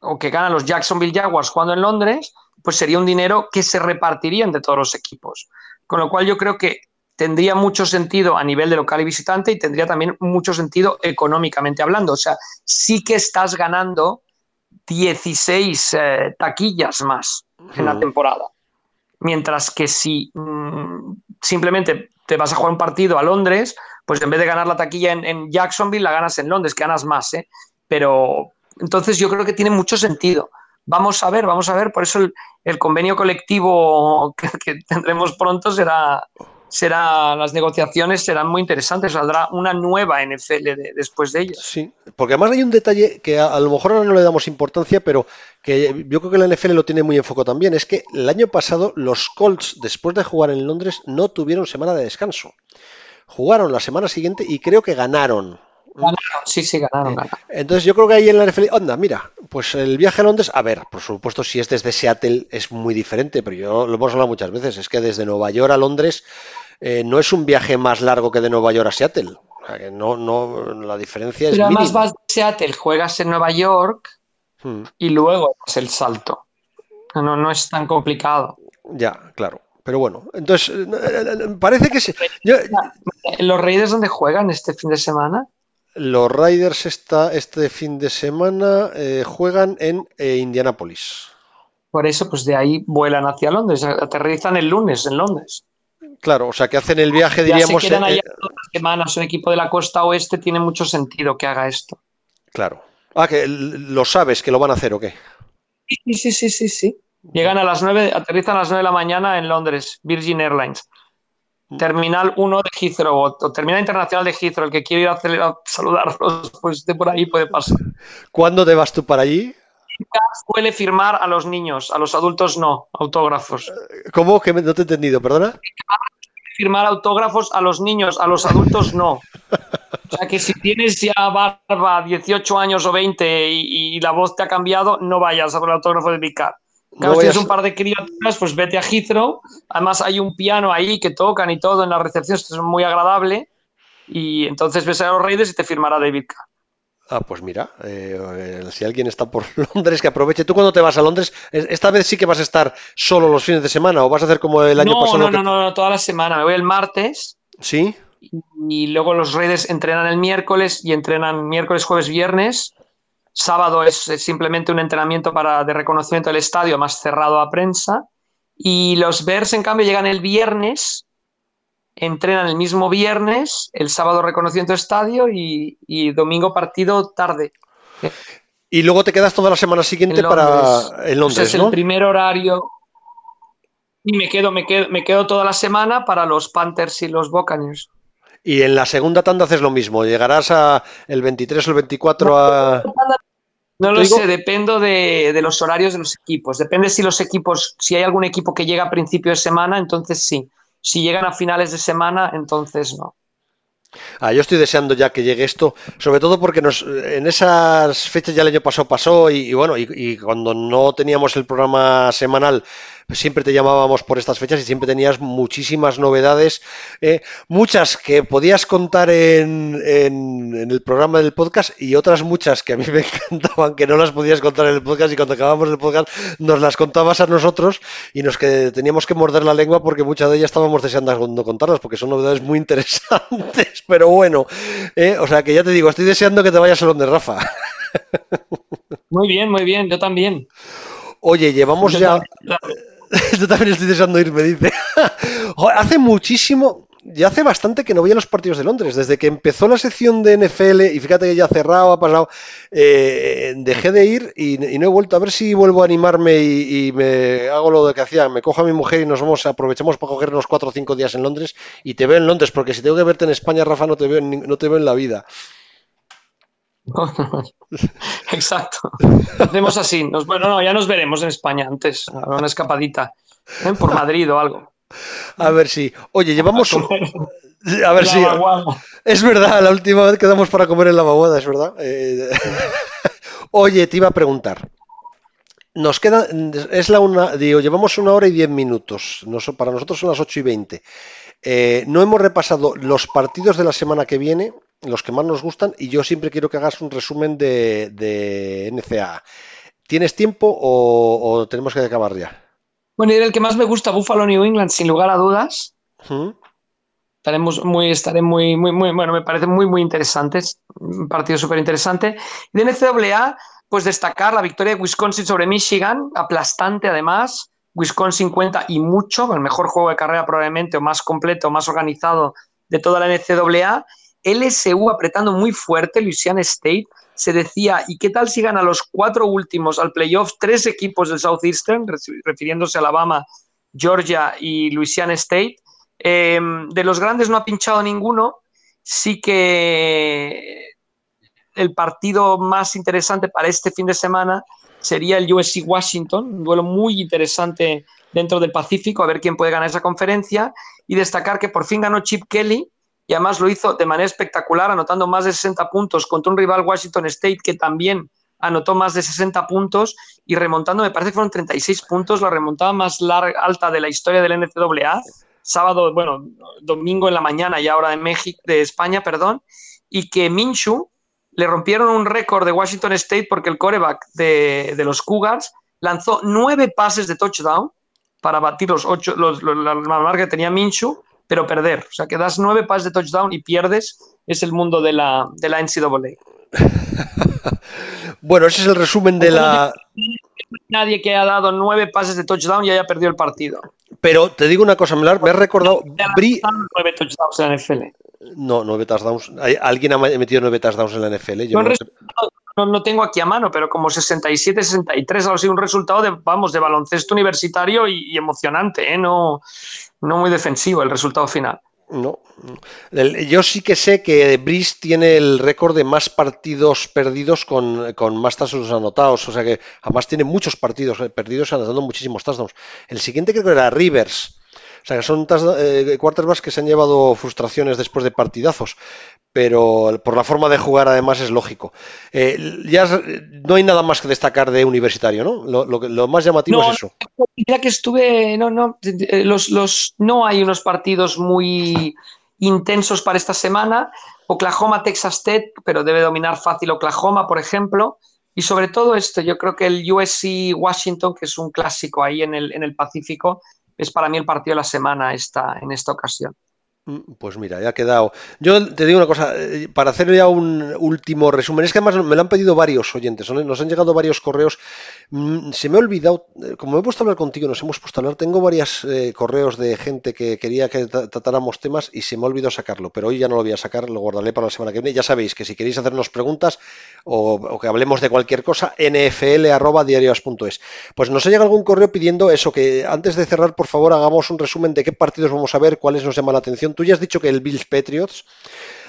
S3: o que ganan los Jacksonville Jaguars jugando en Londres pues sería un dinero que se repartiría entre todos los equipos. Con lo cual yo creo que tendría mucho sentido a nivel de local y visitante y tendría también mucho sentido económicamente hablando. O sea, sí que estás ganando 16 eh, taquillas más en la temporada. Mientras que si mm, simplemente te vas a jugar un partido a Londres, pues en vez de ganar la taquilla en, Jacksonville, la ganas en Londres, que ganas más. ¿eh? Pero entonces yo creo que tiene mucho sentido. Vamos a ver, vamos a ver. Por eso el, convenio colectivo que, tendremos pronto será, será, las negociaciones serán muy interesantes. Saldrá una nueva NFL después de ellas.
S2: Sí, porque además hay un detalle que a, lo mejor ahora no le damos importancia, pero que yo creo que la NFL lo tiene muy en foco también. Es que el año pasado los Colts, después de jugar en Londres, no tuvieron semana de descanso. Jugaron la semana siguiente y creo que ganaron
S3: sí, sí, ganaron,
S2: Entonces yo creo que ahí en la NFL, onda, mira, pues el viaje a Londres, a ver, por supuesto si es desde Seattle es muy diferente, pero yo lo hemos hablado muchas veces, es que desde Nueva York a Londres eh, no es un viaje más largo que de Nueva York a Seattle. no, no, la diferencia es.
S3: Pero además vas de Seattle, juegas en Nueva York hmm. y luego es el salto. No, no es tan complicado.
S2: Ya, claro. Pero bueno, entonces eh, eh, parece que sí.
S3: ¿Los Raiders dónde juegan este fin de semana?
S2: Los Riders este fin de semana eh, juegan en eh, Indianápolis.
S3: Por eso, pues de ahí vuelan hacia Londres, aterrizan el lunes en Londres.
S2: Claro, o sea que hacen el viaje, diríamos.
S3: Se quedan allá todas las semanas. Un equipo de la costa oeste tiene mucho sentido que haga esto.
S2: Claro. Ah, que lo sabes que lo van a hacer o qué.
S3: Sí, sí, sí, sí, sí. Llegan a las 9, aterrizan a las 9 de la mañana en Londres, Virgin Airlines. Terminal 1 de Heathrow o Terminal Internacional de Heathrow, el que quiere ir a, saludarlos, pues de por ahí puede pasar.
S2: ¿Cuándo te vas tú para allí?
S3: Suele firmar a los niños, a los adultos no, autógrafos.
S2: ¿Cómo? Que no te he entendido, perdona.
S3: Firmar autógrafos a los niños, a los adultos no. O sea que si tienes ya barba, 18 años o 20 y, la voz te ha cambiado, no vayas a por el autógrafo de Vicar. Claro, si tienes un par de criaturas, pues vete a Heathrow. Además, hay un piano ahí que tocan y todo en la recepción, esto es muy agradable. Y entonces ves a los Raiders y te firmará David K.
S2: Ah, pues mira, eh, si alguien está por Londres, que aproveche. ¿Tú cuando te vas a Londres? ¿Esta vez sí que vas a estar solo los fines de semana o vas a hacer como el año pasado?
S3: No, no, no, no, toda la semana. Me voy el martes.
S2: Sí.
S3: Y, luego los Raiders entrenan el miércoles y entrenan miércoles, jueves, viernes. Sábado es, simplemente un entrenamiento para, de reconocimiento del estadio más cerrado a prensa. Y los Bears, en cambio, llegan el viernes, entrenan el mismo viernes, el sábado reconocimiento estadio y, domingo partido tarde.
S2: Y luego te quedas toda la semana siguiente para en Londres.
S3: es el primer horario. Y me quedo, me quedo, me quedo toda la semana para los Panthers y los Buccaneers.
S2: Y en la segunda tanda haces lo mismo. Llegarás a el 23 o el 24 a.
S3: No lo sé, dependo de, los horarios de los equipos. Depende si los equipos, si hay algún equipo que llega a principio de semana, entonces sí. Si llegan a finales de semana, entonces no.
S2: Ah, yo estoy deseando ya que llegue esto, sobre todo porque nos, en esas fechas ya el año pasado pasó y, bueno, y, cuando no teníamos el programa semanal siempre te llamábamos por estas fechas y siempre tenías muchísimas novedades, eh, muchas que podías contar en, en, el programa del podcast y otras muchas que a mí me encantaban que no las podías contar en el podcast y cuando acabamos el podcast nos las contabas a nosotros y nos que teníamos que morder la lengua porque muchas de ellas estábamos deseando contarlas porque son novedades muy interesantes, pero bueno, eh, o sea que ya te digo, estoy deseando que te vayas a donde Rafa.
S3: Muy bien, muy bien, yo también.
S2: Oye, llevamos ya... Yo también estoy deseando ir, me dice. hace muchísimo, ya hace bastante que no voy a los partidos de Londres. Desde que empezó la sección de NFL, y fíjate que ya ha cerrado, ha pasado, eh, dejé de ir y, no he vuelto. A ver si vuelvo a animarme y, me hago lo que hacía. Me cojo a mi mujer y nos vamos, aprovechamos para cogernos cuatro o cinco días en Londres y te veo en Londres, porque si tengo que verte en España, Rafa, no te veo, no te veo en la vida.
S3: Exacto. Hacemos así. bueno, no, ya nos veremos en España antes. Una escapadita. ¿eh? Por Madrid o algo.
S2: A ver si. Oye, llevamos. A ver si. Es verdad, la última vez quedamos para comer en la vaguada, es verdad. Eh, oye, te iba a preguntar. Nos queda, es la una, digo, llevamos una hora y diez minutos. para nosotros son las ocho y veinte. Eh, no hemos repasado los partidos de la semana que viene, los que más nos gustan, y yo siempre quiero que hagas un resumen de, de NCA. ¿Tienes tiempo o, tenemos que acabar ya?
S3: Bueno, y el que más me gusta, Buffalo New England, sin lugar a dudas. Estaremos muy, estaré muy, muy, muy, bueno, me parece muy, muy interesantes. Un partido súper interesante. De NCAA, pues destacar la victoria de Wisconsin sobre Michigan, aplastante además. Wisconsin cuenta y mucho, el mejor juego de carrera probablemente, o más completo, más organizado de toda la NCAA. LSU apretando muy fuerte, Louisiana State. Se decía, ¿y qué tal si gana los cuatro últimos al playoff tres equipos del Southeastern, refiriéndose a Alabama, Georgia y Louisiana State? Em, de los grandes no ha pinchado ninguno. Sí que el partido más interesante para este fin de semana sería el USC Washington, un duelo muy interesante dentro del Pacífico, a ver quién puede ganar esa conferencia. Y destacar que por fin ganó Chip Kelly y además lo hizo de manera espectacular, anotando más de 60 puntos contra un rival Washington State que también anotó más de 60 puntos y remontando, me parece que fueron 36 puntos, la remontada más larga, alta de la historia del NCAA sábado, bueno, domingo en la mañana y ahora de México, de España, perdón, y que Minshu le rompieron un récord de Washington State porque el coreback de, los Cougars lanzó nueve pases de touchdown para batir los ocho, los, la marca que tenía Minshu, pero perder. O sea, que das nueve pases de touchdown y pierdes, es el mundo de la, de la NCAA.
S2: bueno, ese es el resumen de la...
S3: Nadie que ha dado nueve pases de touchdown y haya perdido el partido.
S2: Pero te digo una cosa, Melar, me has recordado.
S3: Nueve touchdowns en la NFL.
S2: No, nueve touchdowns. ¿Alguien ha metido nueve touchdowns en la NFL?
S3: Yo no, no, tengo aquí a mano, pero como 67, 63, algo así, un resultado de, vamos, de baloncesto universitario y, emocionante, ¿eh? no, no muy defensivo el resultado final.
S2: No. yo sí que sé que Brice tiene el récord de más partidos perdidos con, más touchdowns anotados. O sea que además tiene muchos partidos eh, perdidos anotando muchísimos touchdowns. El siguiente creo que era Rivers. O sea que son eh, más que se han llevado frustraciones después de partidazos pero por la forma de jugar además es lógico. Eh, ya no hay nada más que destacar de universitario, ¿no? Lo, más llamativo es eso.
S3: Ya que estuve, no, no, los, los, no hay unos partidos muy intensos para esta semana. Oklahoma, Texas Tech, pero debe dominar fácil Oklahoma, por ejemplo. Y sobre todo esto, yo creo que el USC Washington, que es un clásico ahí en el, en el Pacífico, es para mí el partido de la semana esta, en esta ocasión.
S2: Mm, pues mira, ya ha quedado. Yo te digo una cosa, eh, para hacer ya un último resumen, es que además me lo han pedido varios oyentes, nos han llegado varios correos. Mm, se me ha olvidado, eh, como he puesto a hablar contigo, nos hemos puesto a hablar, tengo varios eh, correos de gente que quería que tratáramos temas y se me ha olvidado sacarlo, pero hoy ya no lo voy a sacar, lo guardaré para la semana que viene. Ya sabéis que si queréis hacernos preguntas o, que hablemos de cualquier cosa, nfl.diarios.es. Pues nos ha llegado algún correo pidiendo eso, que antes de cerrar, por favor, hagamos un resumen de qué partidos vamos a ver, cuáles nos llaman la atención Tú ya has dicho que el Bills Patriots.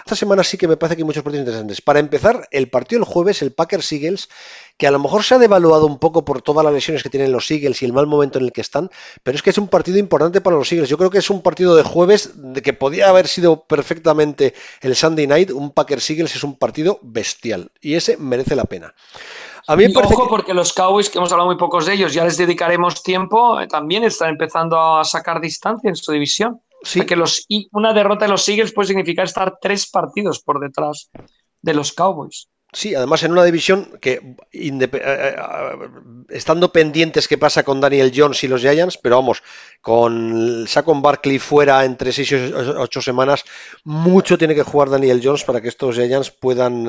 S2: Esta semana sí que me parece que hay muchos partidos interesantes. Para empezar, el partido el jueves, el Packers Eagles, que a lo mejor se ha devaluado un poco por todas las lesiones que tienen los Eagles y el mal momento en el que están, pero es que es un partido importante para los Eagles. Yo creo que es un partido de jueves de que podía haber sido perfectamente el Sunday Night. Un Packers Eagles es un partido bestial y ese merece la pena.
S3: A mí ojo, porque los Cowboys, que hemos hablado muy pocos de ellos, ya les dedicaremos tiempo, eh, también están empezando a sacar distancia en su división. Sí. que los, una derrota de los Eagles puede significar estar tres partidos por detrás de los Cowboys.
S2: Sí, además en una división que, eh, eh, eh, estando pendientes qué pasa con Daniel Jones y los Giants, pero vamos, con Saquon Barkley fuera entre seis y ocho semanas, mucho tiene que jugar Daniel Jones para que estos Giants puedan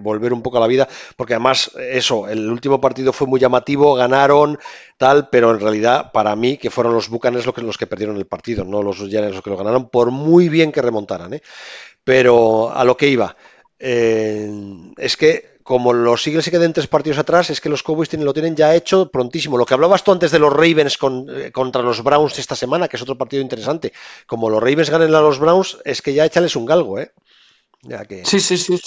S2: volver un poco a la vida, porque además eso, el último partido fue muy llamativo, ganaron, tal, pero en realidad para mí que fueron los Bucanes los que, los que perdieron el partido, no los Giants los que lo ganaron, por muy bien que remontaran, pero a lo que iba. Eh, es que como los Eagles se queden tres partidos atrás, es que los Cowboys tienen, lo tienen ya hecho prontísimo. Lo que hablabas tú antes de los Ravens eh, contra los Browns esta semana, que es otro partido interesante. Como los Ravens ganen a los Browns, es que ya échales un galgo, ¿eh?
S3: Sí, sí, sí.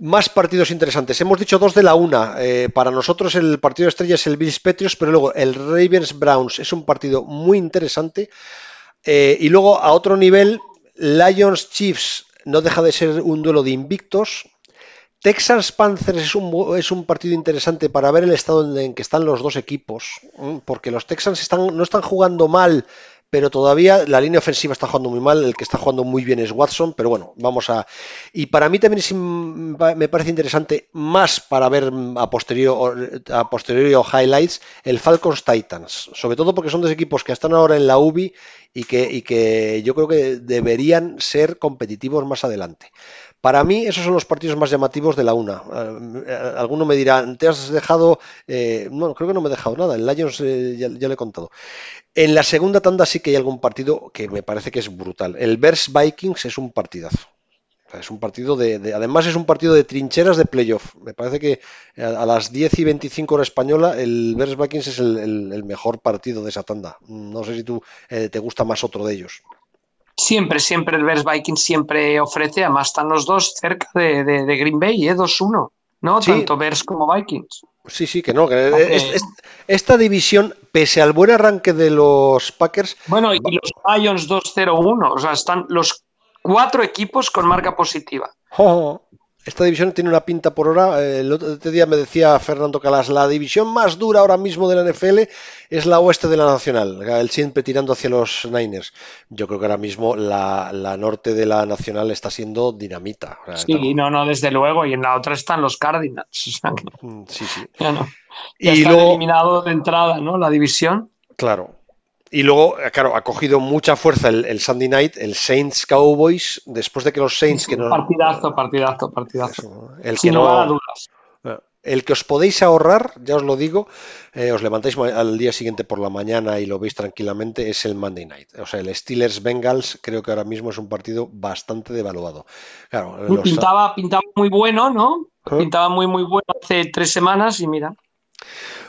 S2: Más partidos interesantes. Hemos dicho dos de la una. Eh, para nosotros el partido de estrella es el Bills Patriots, pero luego el Ravens Browns es un partido muy interesante. Eh, y luego a otro nivel, Lions Chiefs no deja de ser un duelo de invictos. Texans Panthers es un, es un, partido interesante para ver el estado en, que están los dos equipos, porque los Texans están, no están jugando mal, pero todavía la línea ofensiva está jugando muy mal, el que está jugando muy bien es Watson, pero bueno, vamos a... Y para mí también me parece interesante, más para ver a posteriori, a posteriori o highlights, el Falcons Titans, sobre todo porque son dos equipos que están ahora en la UBI y que, y que yo creo que deberían ser competitivos más adelante. Para mí, esos son los partidos más llamativos de la una. Eh, alguno me dirá, ¿te has dejado? Eh, no, creo que no me he dejado nada. El Lions eh, ya, ya, le he contado. En la segunda tanda sí que hay algún partido que me parece que es brutal. El Bears Vikings es un partidazo. Es un partido de, Además, es un partido de trincheras de playoff. Me parece que a, las 10 y 25 hora española, el Bears Vikings es el, mejor partido de esa tanda. No sé si tú te gusta más otro de ellos.
S3: Siempre, siempre el Bears Vikings siempre ofrece, además están los dos cerca de, Green Bay, ¿eh? 2-1, ¿no? Tanto Bears como Vikings.
S2: Sí, sí, que no. esta división, pese al buen arranque de los Packers.
S3: Bueno, y los Lions 2-0-1, o sea, están los cuatro equipos con marca positiva.
S2: Oh, esta división tiene una pinta por hora. El otro día me decía Fernando Calas, la división más dura ahora mismo de la NFL es la oeste de la Nacional, el siempre tirando hacia los Niners. Yo creo que ahora mismo la, norte de la Nacional está siendo dinamita.
S3: sí, no, no, desde luego. Y en la otra están los Cardinals.
S2: Mm, sí, sí.
S3: Ya no. y luego... eliminado de entrada, ¿no? La división.
S2: Claro. Y luego, eh, claro, ha cogido mucha fuerza el, Sunday Night, el Saints Cowboys, después de que los Saints que
S3: no. Partidazo, partidazo, partidazo.
S2: el que no. Eh, el que os podéis ahorrar, ya os lo digo, eh, os levantáis al día siguiente por la mañana y lo veis tranquilamente, es el Monday Night. O sea, el Steelers Bengals creo que ahora mismo es un partido bastante devaluado. Claro,
S3: pintaba, pintaba muy bueno, ¿no? Pintaba muy, muy bueno hace tres semanas y mira.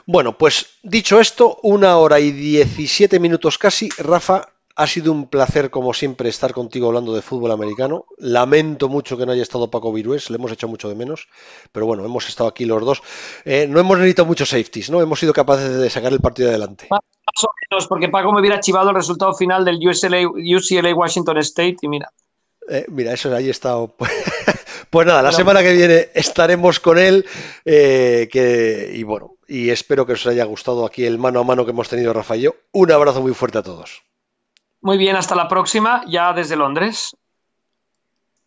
S2: Bueno, pues dicho esto, una hora y diecisiete minutos casi. Rafa, ha sido un placer, como siempre, estar contigo hablando de fútbol americano. Lamento mucho que no haya estado Paco Virués, le hemos hecho mucho de menos, pero bueno, hemos estado aquí los dos. Eh, no hemos necesitado muchos safeties, ¿no? Hemos sido capaces de sacar el partido adelante. Más
S3: o menos, porque Paco me hubiera chivado el resultado final del UCLA, Washington State y mira.
S2: Eh, mira, eso ahí está. Pues nada, la semana que viene estaremos con él. Eh, que, y bueno, y espero que os haya gustado aquí el mano a mano que hemos tenido Rafa y yo. Un abrazo muy fuerte a todos.
S3: Muy bien, hasta la próxima, ya desde Londres.